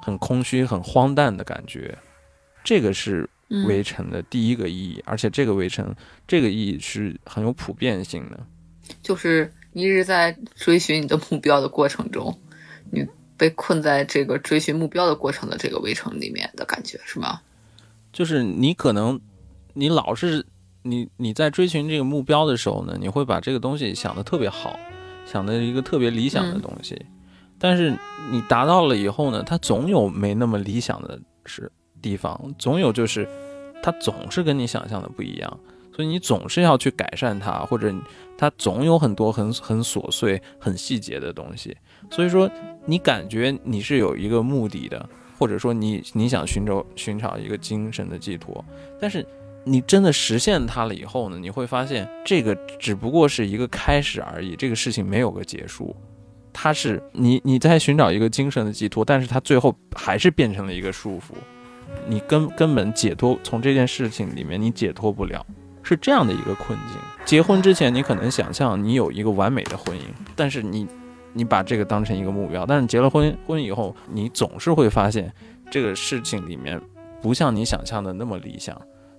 很空虚、很荒诞的感觉，这个是。围城的第一个意义，而且这个围城这个意义是很有普遍性的，
就是你一直在追寻你的目标的过程中，你被困在这个追寻目标的过程的这个围城里面的感觉是吗？
就是你可能你老是你你在追寻这个目标的时候呢，你会把这个东西想的特别好，想的一个特别理想的东西，但是你达到了以后呢，它总有没那么理想的是。地方总有，就是它总是跟你想象的不一样，所以你总是要去改善它，或者它总有很多很很琐碎、很细节的东西。所以说，你感觉你是有一个目的的，或者说你你想寻找寻找一个精神的寄托，但是你真的实现它了以后呢，你会发现这个只不过是一个开始而已，这个事情没有个结束。它是你你在寻找一个精神的寄托，但是它最后还是变成了一个束缚。你根根本解脱从这件事情里面，你解脱不了，是这样的一个困境。结婚之前，你可能想象你有一个完美的婚姻，但是你，你把这个当成一个目标，但是结了婚婚以后，你总是会发现这个事情里面不像你想象的那么理想，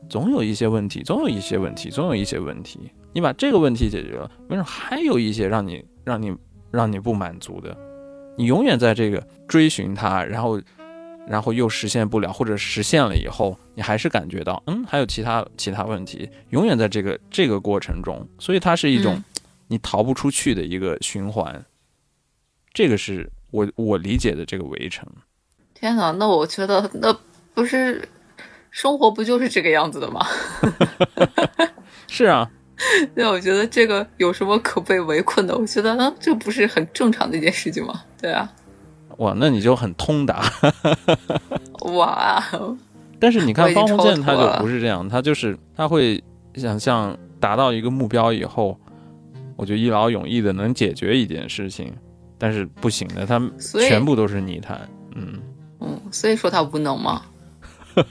总有一些问题，总有一些问题，总有一些问题。你把这个问题解决了，没准还有一些让你让你让你不满足的，你永远在这个追寻它，然后。然后又实现不了，或者实现了以后，你还是感觉到，嗯，还有其他其他问题，永远在这个这个过程中，所以它是一种你逃不出去的一个循环。这个是我我理解的这个围城。
天哪，那我觉得那不是生活不就是这个样子的吗？
是啊，
那我觉得这个有什么可被围困的？我觉得，嗯，这不是很正常的一件事情吗？对啊。
哇，那你就很通达，
哇！
但是你看方鸿渐他就不是这样，他就是他会想象达到一个目标以后，我就一劳永逸的能解决一件事情，但是不行的，他全部都是泥潭，嗯
嗯，所以说他无能吗？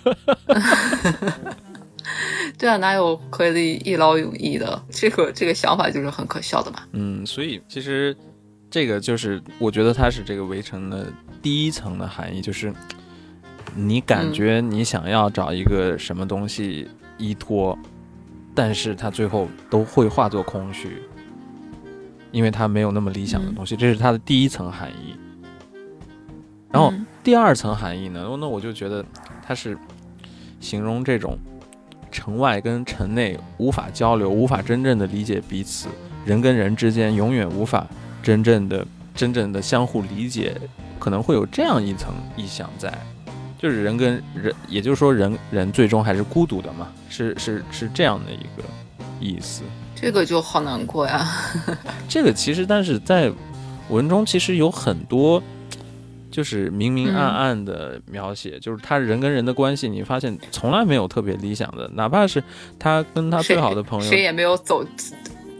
对啊，哪有可以一劳永逸的？这个这个想法就是很可笑的嘛。
嗯，所以其实这个就是我觉得它是这个围城的第一层的含义，就是你感觉你想要找一个什么东西依托，但是它最后都会化作空虚，因为它没有那么理想的东西，这是它的第一层含义。然后
嗯
第二层含义呢，那我就觉得它是形容这种城外跟城内无法交流、无法真正的理解彼此，人跟人之间永远无法真正的、真正的相互理解，可能会有这样一层意象在，就是人跟人，也就是说人人最终还是孤独的嘛，是是是这样的一个意思。
这个就好难过呀。
这个其实，但是在文中其实有很多，就是明明暗暗的描写，就是他人跟人的关系，你发现从来没有特别理想的，哪怕是他跟他最好的朋友，
谁也没有走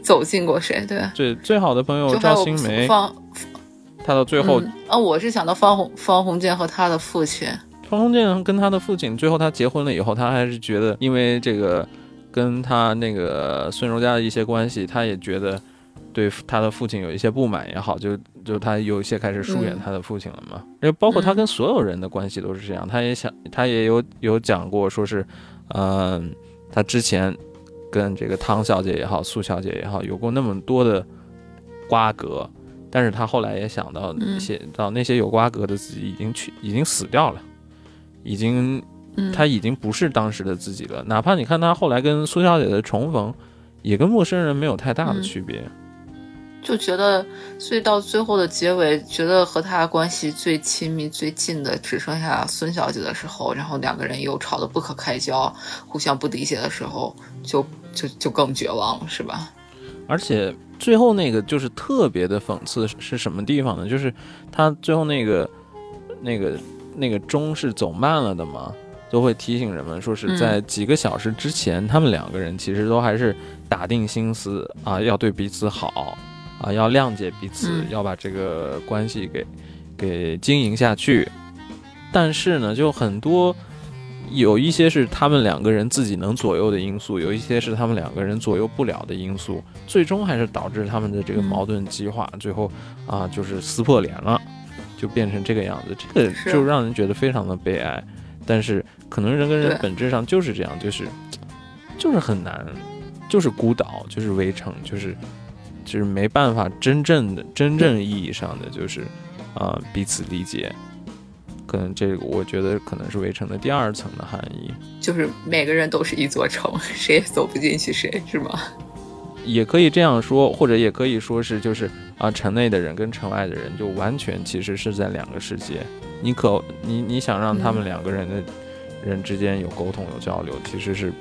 走进过谁，对吧？
最最好的朋友赵新梅，
方
他到最后
嗯啊，我是想到方鸿方鸿渐和他的父亲，
方鸿渐跟他的父亲，最后他结婚了以后，他还是觉得，因为这个跟他那个孙柔嘉的一些关系，他也觉得对他的父亲有一些不满也好，就就他有一些开始疏远
嗯
他的父亲了嘛。也、包括他跟所有人的关系都是这样，他也想，他也有有讲过，说是，嗯、他之前跟这个汤小姐也好，苏小姐也好，有过那么多的瓜葛。但是他后来也想到那些、到那些有瓜葛的自己已经去已经死掉了，已经
嗯，
他已经不是当时的自己了。哪怕你看他后来跟苏小姐的重逢，也跟陌生人没有太大的
嗯
区别。
就觉得，所以到最后的结尾，觉得和他关系最亲密、最近的只剩下孙小姐的时候，然后两个人又吵得不可开交，互相不理解的时候，就就就更绝望了，是吧？
而且最后那个就是特别的讽刺是什么地方呢？就是他最后那个那个那个钟是走慢了的嘛，都会提醒人们说是在几个小时之前，他们两个人其实都还是打定心思啊，要对彼此好啊，要谅解彼此，
嗯
要把这个关系给给经营下去。但是呢，就很多有一些是他们两个人自己能左右的因素，有一些是他们两个人左右不了的因素，最终还是导致他们的这个
嗯
矛盾激化，最后啊就是撕破脸了，就变成这个样子。这个就让人觉得非常的悲哀。但是可能人跟人本质上就是这样，就是就是很难，就是孤岛，就是围城，就是就是没办法真正的真正意义上的就是啊、彼此理解。可能这个我觉得可能是围城的第二层的含义。
就是每个人都是一座城，谁也走不进去谁，是吗？
也可以这样说，或者也可以说是就是啊，城内的人跟城外的人就完全其实是在两个世界。你可你你想让他们两个人的人之间有沟通有交流，其实是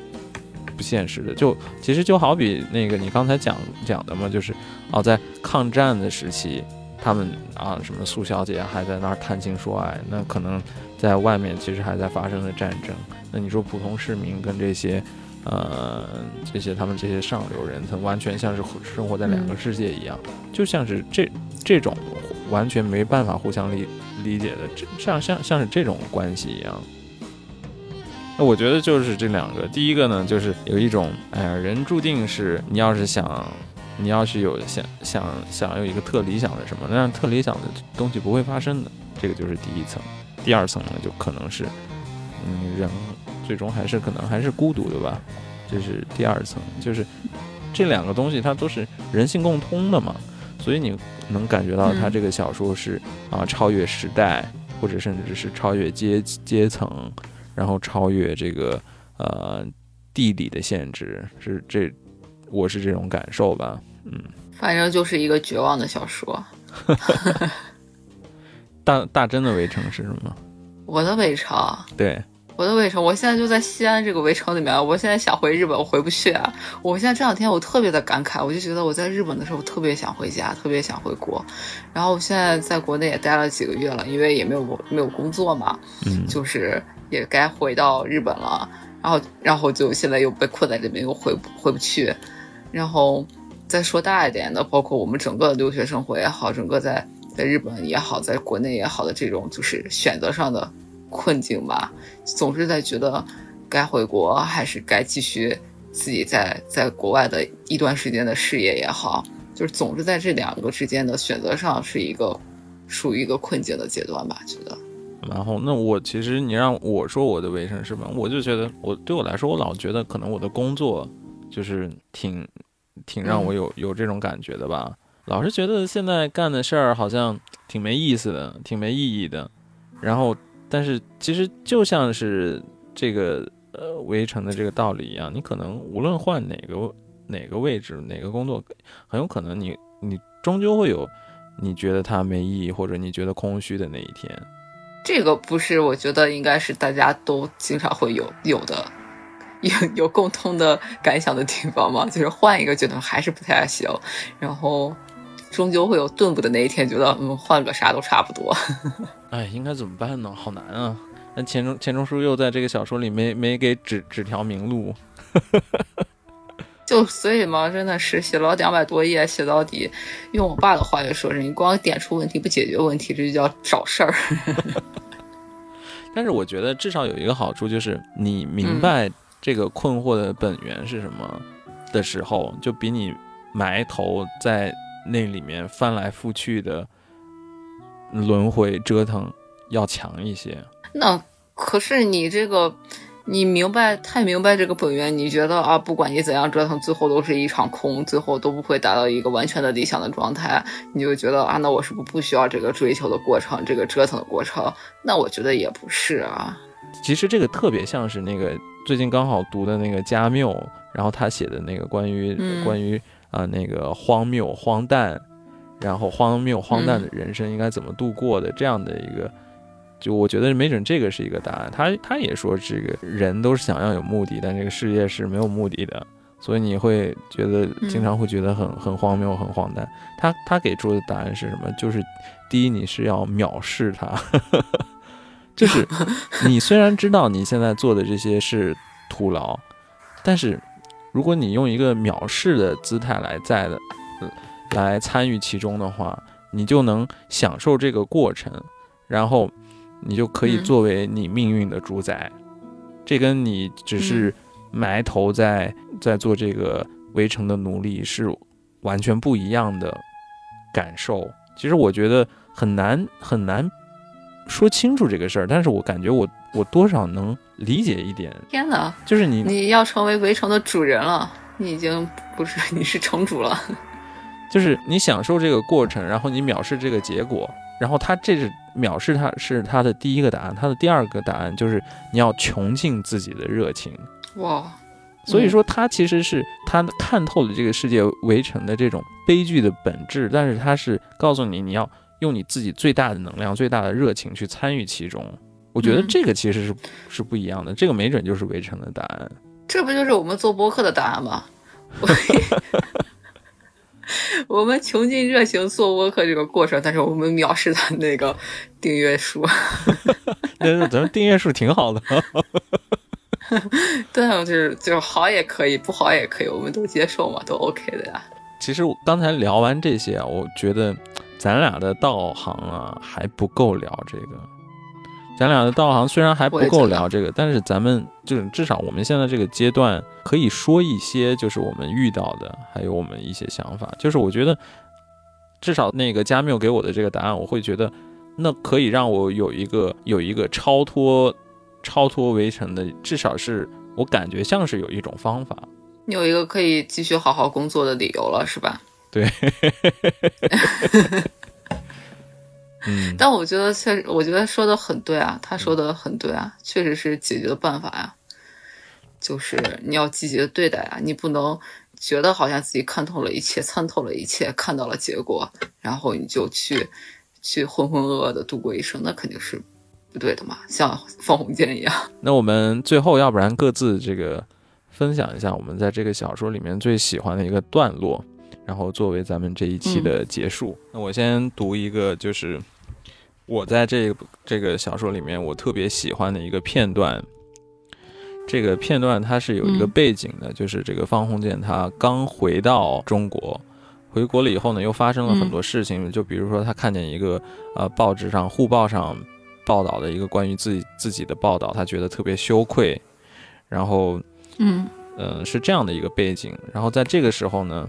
不现实的。就其实就好比那个你刚才讲讲的嘛，就是哦，在抗战的时期，他们啊什么苏小姐还在那儿谈情说爱，那可能在外面其实还在发生着战争。那你说普通市民跟这些。呃，这些他们这些上流人，他完全像是生活在两个世界一样，就像是这这种完全没办法互相理理解的，这像像像是这种关系一样。那我觉得就是这两个，第一个呢，就是有一种，哎呀，人注定是你要是想，你要是有想想想有一个特理想的什么，那样特理想的东西不会发生的，这个就是第一层。第二层呢，就可能是，嗯，人最终还是可能还是孤独的吧，这是第二层，就是这两个东西它都是人性共通的嘛，所以你能感觉到它
嗯
这个小说是啊、超越时代，或者甚至是超越阶阶层，然后超越这个呃地理的限制，是这我是这种感受吧，嗯，
反正就是一个绝望的小说。
大大真的围城是什么？
我的围城，
对，
我的围城，我现在就在西安这个围城里面。我现在想回日本，我回不去啊。我现在这两天我特别的感慨，我就觉得我在日本的时候特别想回家，特别想回国。然后我现在在国内也待了几个月了，因为也没有没有工作嘛，
嗯，
就是也该回到日本了。然后，然后就现在又被困在这边，又回不回不去。然后再说大一点的，包括我们整个留学生活也好，整个在在日本也好，在国内也好的这种就是选择上的困境吧，总是在觉得该回国还是该继续自己在在国外的一段时间的事业也好，就是总是在这两个之间的选择上是一个属于一个困境的阶段吧，觉得。
然后，那我其实你让我说我的围城是吧？我就觉得我对我来说，我老觉得可能我的工作就是挺挺让我有有这种感觉的吧。老是觉得现在干的事儿好像挺没意思的，挺没意义的。然后，但是其实就像是这个呃围城的这个道理一样，你可能无论换哪个哪个位置，哪个工作，很有可能你你终究会有你觉得它没意义或者你觉得空虚的那一天。
这个不是，我觉得应该是大家都经常会有有的，有 有共通的感想的地方嘛，就是换一个觉得还是不太行，然后终究会有顿悟的那一天，觉得嗯换个啥都差不多。
哎，应该怎么办呢？好难啊！那钱钟钱钟书又在这个小说里没没给指指条明路。
就所以嘛，真的是写了两百多页，写到底，用我爸的话来说是，你光点出问题不解决问题，这就叫找事儿。
但是我觉得至少有一个好处，就是你明白这个困惑的本源是什么的时候，就比你埋头在那里面翻来覆去的轮回折腾要强一些。
那可是你这个。你明白太明白这个本源，你觉得啊，不管你怎样折腾，最后都是一场空，最后都不会达到一个完全的理想的状态，你就觉得啊，那我是不是不需要这个追求的过程，这个折腾的过程？那我觉得也不是啊。
其实这个特别像是那个最近刚好读的那个加缪，然后他写的那个关于关于啊那个荒谬荒诞，然后荒谬荒诞的人生应该怎么度过的这样的一个。就我觉得没准这个是一个答案。他他也说，这个人都是想要有目的，但这个世界是没有目的的，所以你会觉得经常会觉得很很荒谬、很荒诞。他他给出的答案是什么？就是第一，你是要藐视他，就是你虽然知道你现在做的这些是徒劳，但是如果你用一个藐视的姿态来在的来参与其中的话，你就能享受这个过程，然后。你就可以作为你命运的主宰，这跟你只是埋头在在做这个围城的奴隶是完全不一样的感受。其实我觉得很难很难说清楚这个事儿，但是我感觉我我多少能理解一点。
天哪，
就是你
你要成为围城的主人了，你已经不是你是城主了，
就是你享受这个过程，然后你藐视这个结果。然后他这是藐视，他是他的第一个答案。他的第二个答案就是你要穷尽自己的热情。
哇，
所以说他其实是他看透了这个世界围城的这种悲剧的本质，但是他是告诉你你要用你自己最大的能量、最大的热情去参与其中。我觉得这个其实是是不一样的，这个没准就是围城的答案。
这不就是我们做播客的答案吗？我们穷尽热情做播客这个过程，但是我们藐视他那个订阅数。
那咱们订阅数挺好的。
对啊，就是就好也可以，不好也可以，我们都接受嘛，都 OK 的呀。
其实我刚才聊完这些啊，我觉得咱俩的道行啊还不够聊这个。咱俩的道行虽然还不够聊这个，但是咱们就是至少我们现在这个阶段可以说一些，就是我们遇到的，还有我们一些想法。就是我觉得，至少那个加缪给我的这个答案，我会觉得那可以让我有一个有一个超脱超脱围城的，至少是我感觉像是有一种方法。
你有一个可以继续好好工作的理由了，是吧？
对。
嗯，但我觉得确实，我觉得说的很对啊，他说的很对啊，确实是解决的办法呀，就是你要积极的对待啊，你不能觉得好像自己看透了一切，参透了一切，看到了结果，然后你就去去浑浑噩噩的度过一生，那肯定是不对的嘛，像方鸿渐一样。
那我们最后要不然各自这个分享一下我们在这个小说里面最喜欢的一个段落，然后作为咱们这一期的结束。那我先读一个，就是。我在这这个小说里面，我特别喜欢的一个片段。这个片段它是有一个背景的，就是这个方鸿渐他刚回到中国，回国了以后呢，又发生了很多事情。就比如说，他看见一个呃报纸上《沪报》上报道的一个关于自己自己的报道，他觉得特别羞愧。然后
嗯
嗯、呃是这样的一个背景。然后在这个时候呢，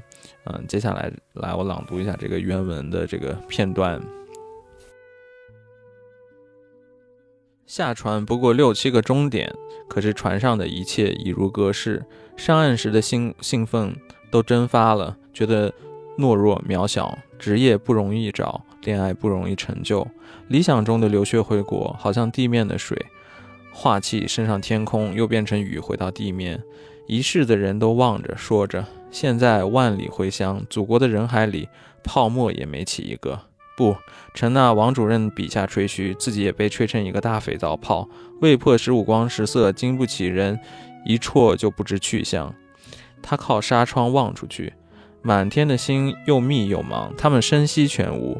嗯、接下来来我朗读一下这个原文的这个片段。下船不过六七个钟点，可是船上的一切已如隔世。上岸时的兴兴奋都蒸发了，觉得懦弱渺小，职业不容易找，恋爱不容易成就。理想中的留学回国，好像地面的水，化气升上天空，又变成雨回到地面。一世的人都望着，说着：现在万里回乡，祖国的人海里，泡沫也没起一个。不，陈那王主任笔下吹嘘，自己也被吹成一个大肥皂泡，未破十五光十色，经不起人一戳就不知去向。他靠纱窗望出去，满天的星又密又茫，它们声息全无，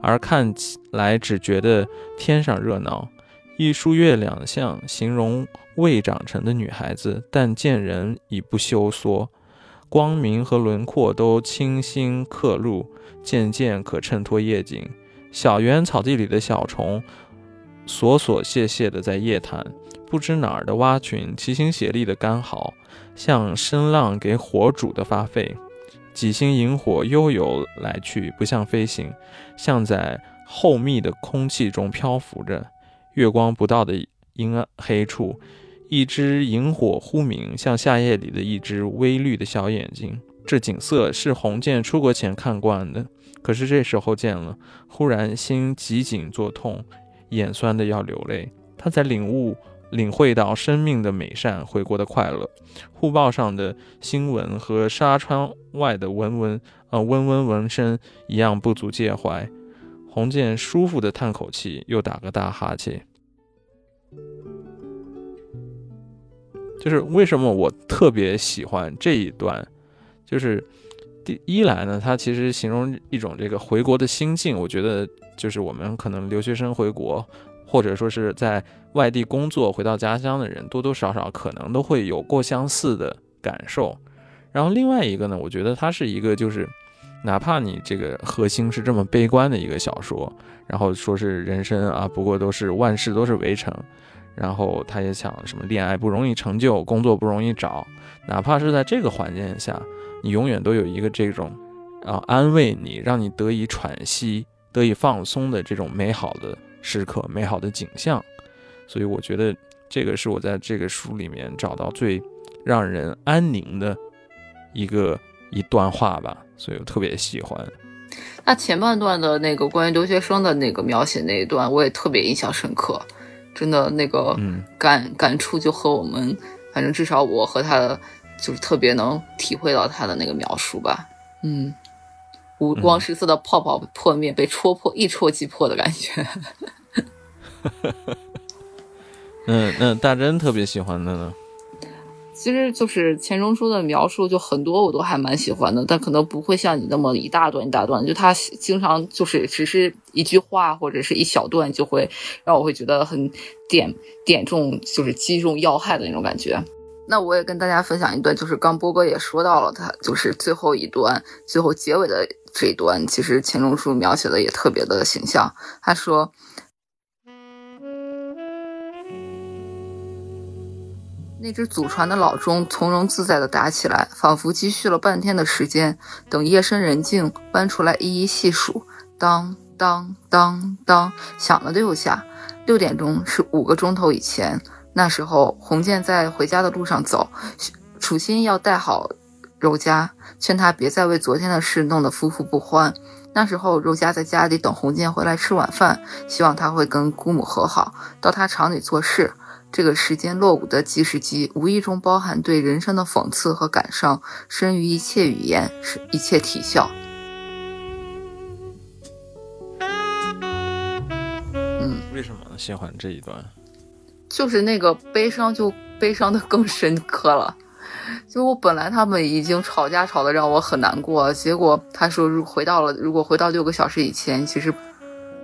而看起来只觉得天上热闹。一书月两相，形容未长成的女孩子，但见人已不羞缩，光明和轮廓都清新刻录，渐渐可衬托夜景。小园草地里的小虫，琐琐屑屑的在夜谈，不知哪儿的蛙群齐心协力的干嚎，像声浪给火煮的发沸。几星萤火悠游来去，不像飞行，像在厚密的空气中漂浮着。月光不到的阴暗黑处，一只萤火忽明，像夏夜里的一只微绿的小眼睛。这景色是鸿渐出国前看惯的，可是这时候见了，忽然心急紧作痛，眼酸的要流泪。他才领悟、领会到生命的美善，回国的快乐。护报上的新闻和纱窗外的文文呃温温纹身一样不足介怀。鸿渐舒服的叹口气，又打个大哈欠。就是为什么我特别喜欢这一段，就是第一来呢，它其实形容一种这个回国的心境。我觉得就是我们可能留学生回国，或者说是在外地工作回到家乡的人，多多少少可能都会有过相似的感受。然后另外一个呢，我觉得它是一个就是。哪怕你这个核心是这么悲观的一个小说，然后说是人生啊，不过都是万事都是围城，然后他也想什么恋爱不容易成就，工作不容易找，哪怕是在这个环境下，你永远都有一个这种啊安慰你，让你得以喘息、得以放松的这种美好的时刻、美好的景象。所以我觉得这个是我在这个书里面找到最让人安宁的一个一段话吧。所以我特别喜欢。
那前半段的那个关于留学生的那个描写那一段，我也特别印象深刻，真的那个
嗯
感、感触就和我们，反正至少我和他的就是特别能体会到他的那个描述吧。嗯，五光十色的泡泡破灭，被戳破，一戳即破的感觉。
嗯，那大真特别喜欢的呢。
其实就是钱钟书的描述，就很多我都还蛮喜欢的，但可能不会像你那么一大段一大段，就他经常就是只是一句话或者是一小段，就会让我会觉得很点点中，就是击中要害的那种感觉。那我也跟大家分享一段，就是刚波哥也说到了，他就是最后一段，最后结尾的这一段，其实钱钟书描写的也特别的形象。他说。那只祖传的老钟从容自在地打起来，仿佛积蓄了半天的时间，等夜深人静搬出来一一细数。当当当当，响了六下。六点钟是五个钟头以前。那时候，洪建在回家的路上走，楚心要带好柔嘉，劝他别再为昨天的事弄得夫妇不欢。那时候，柔嘉在家里等洪建回来吃晚饭，希望他会跟姑母和好，到他厂里做事。这个时间落伍的计时机，无意中包含对人生的讽刺和感伤，深于一切语言，是一切啼笑。嗯，
为什么喜欢这一段？
就是那个悲伤，就悲伤的更深刻了。就我本来他们已经吵架吵得让我很难过，结果他说如回到了，如果回到六个小时以前，其实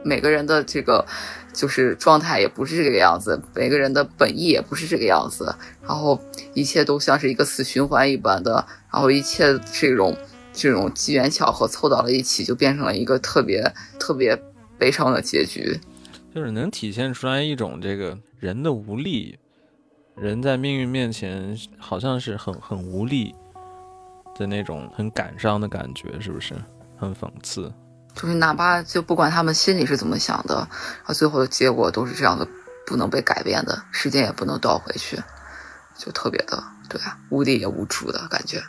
每个人的这个。就是状态也不是这个样子，每个人的本意也不是这个样子，然后一切都像是一个死循环一般的，然后一切这种这种机缘巧合凑到了一起，就变成了一个特别特别悲伤的结局。
就是能体现出来一种这个人的无力，人在命运面前好像是很很无力的那种很感伤的感觉，是不是？很讽刺。
就是哪怕就不管他们心里是怎么想的，然后最后的结果都是这样的，不能被改变的，时间也不能倒回去，就特别的对啊，无力也无助的感觉。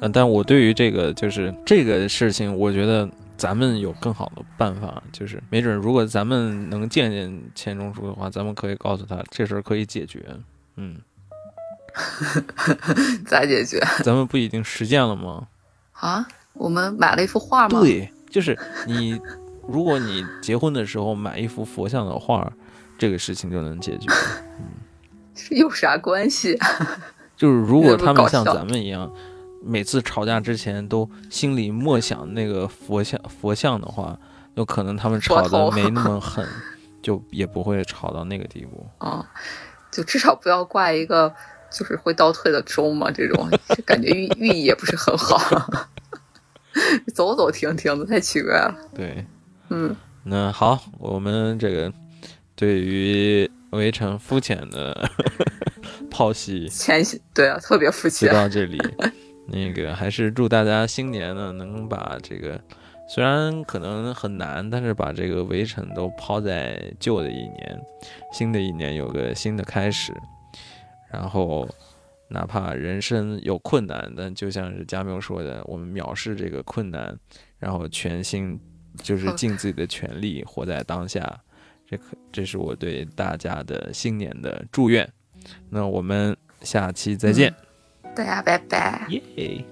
嗯，但我对于这个就是这个事情，我觉得咱们有更好的办法，就是没准如果咱们能见见钱钟书的话，咱们可以告诉他这事儿可以解决。嗯，
咋解决
咱们不已经实践了吗？
啊？我们买了一幅画吗？
对，就是你，如果你结婚的时候买一幅佛像的画，这个事情就能解决。
这 有啥关系？
就是如果他们像咱们一样，每次吵架之前都心里默想那个佛像佛像的话，有可能他们吵
佛头
得没那么狠，就也不会吵到那个地步。
啊，就至少不要挂一个就是会倒退的钟嘛，这种感觉寓寓意也不是很好。走走停停的太奇怪了。
对，
嗯，
那好，我们这个对于围城肤浅的 剖析
前对啊，特别肤
就
浅。
到这里。那个还是祝大家新年呢，能把这个虽然可能很难，但是把这个围城都抛在旧的一年，新的一年有个新的开始。然后，哪怕人生有困难，但就像是加缪说的，我们藐视这个困难，然后全心就是尽自己的全力活在当下。这可这是我对大家的新年的祝愿。那我们下期再见。
大家拜拜。
耶！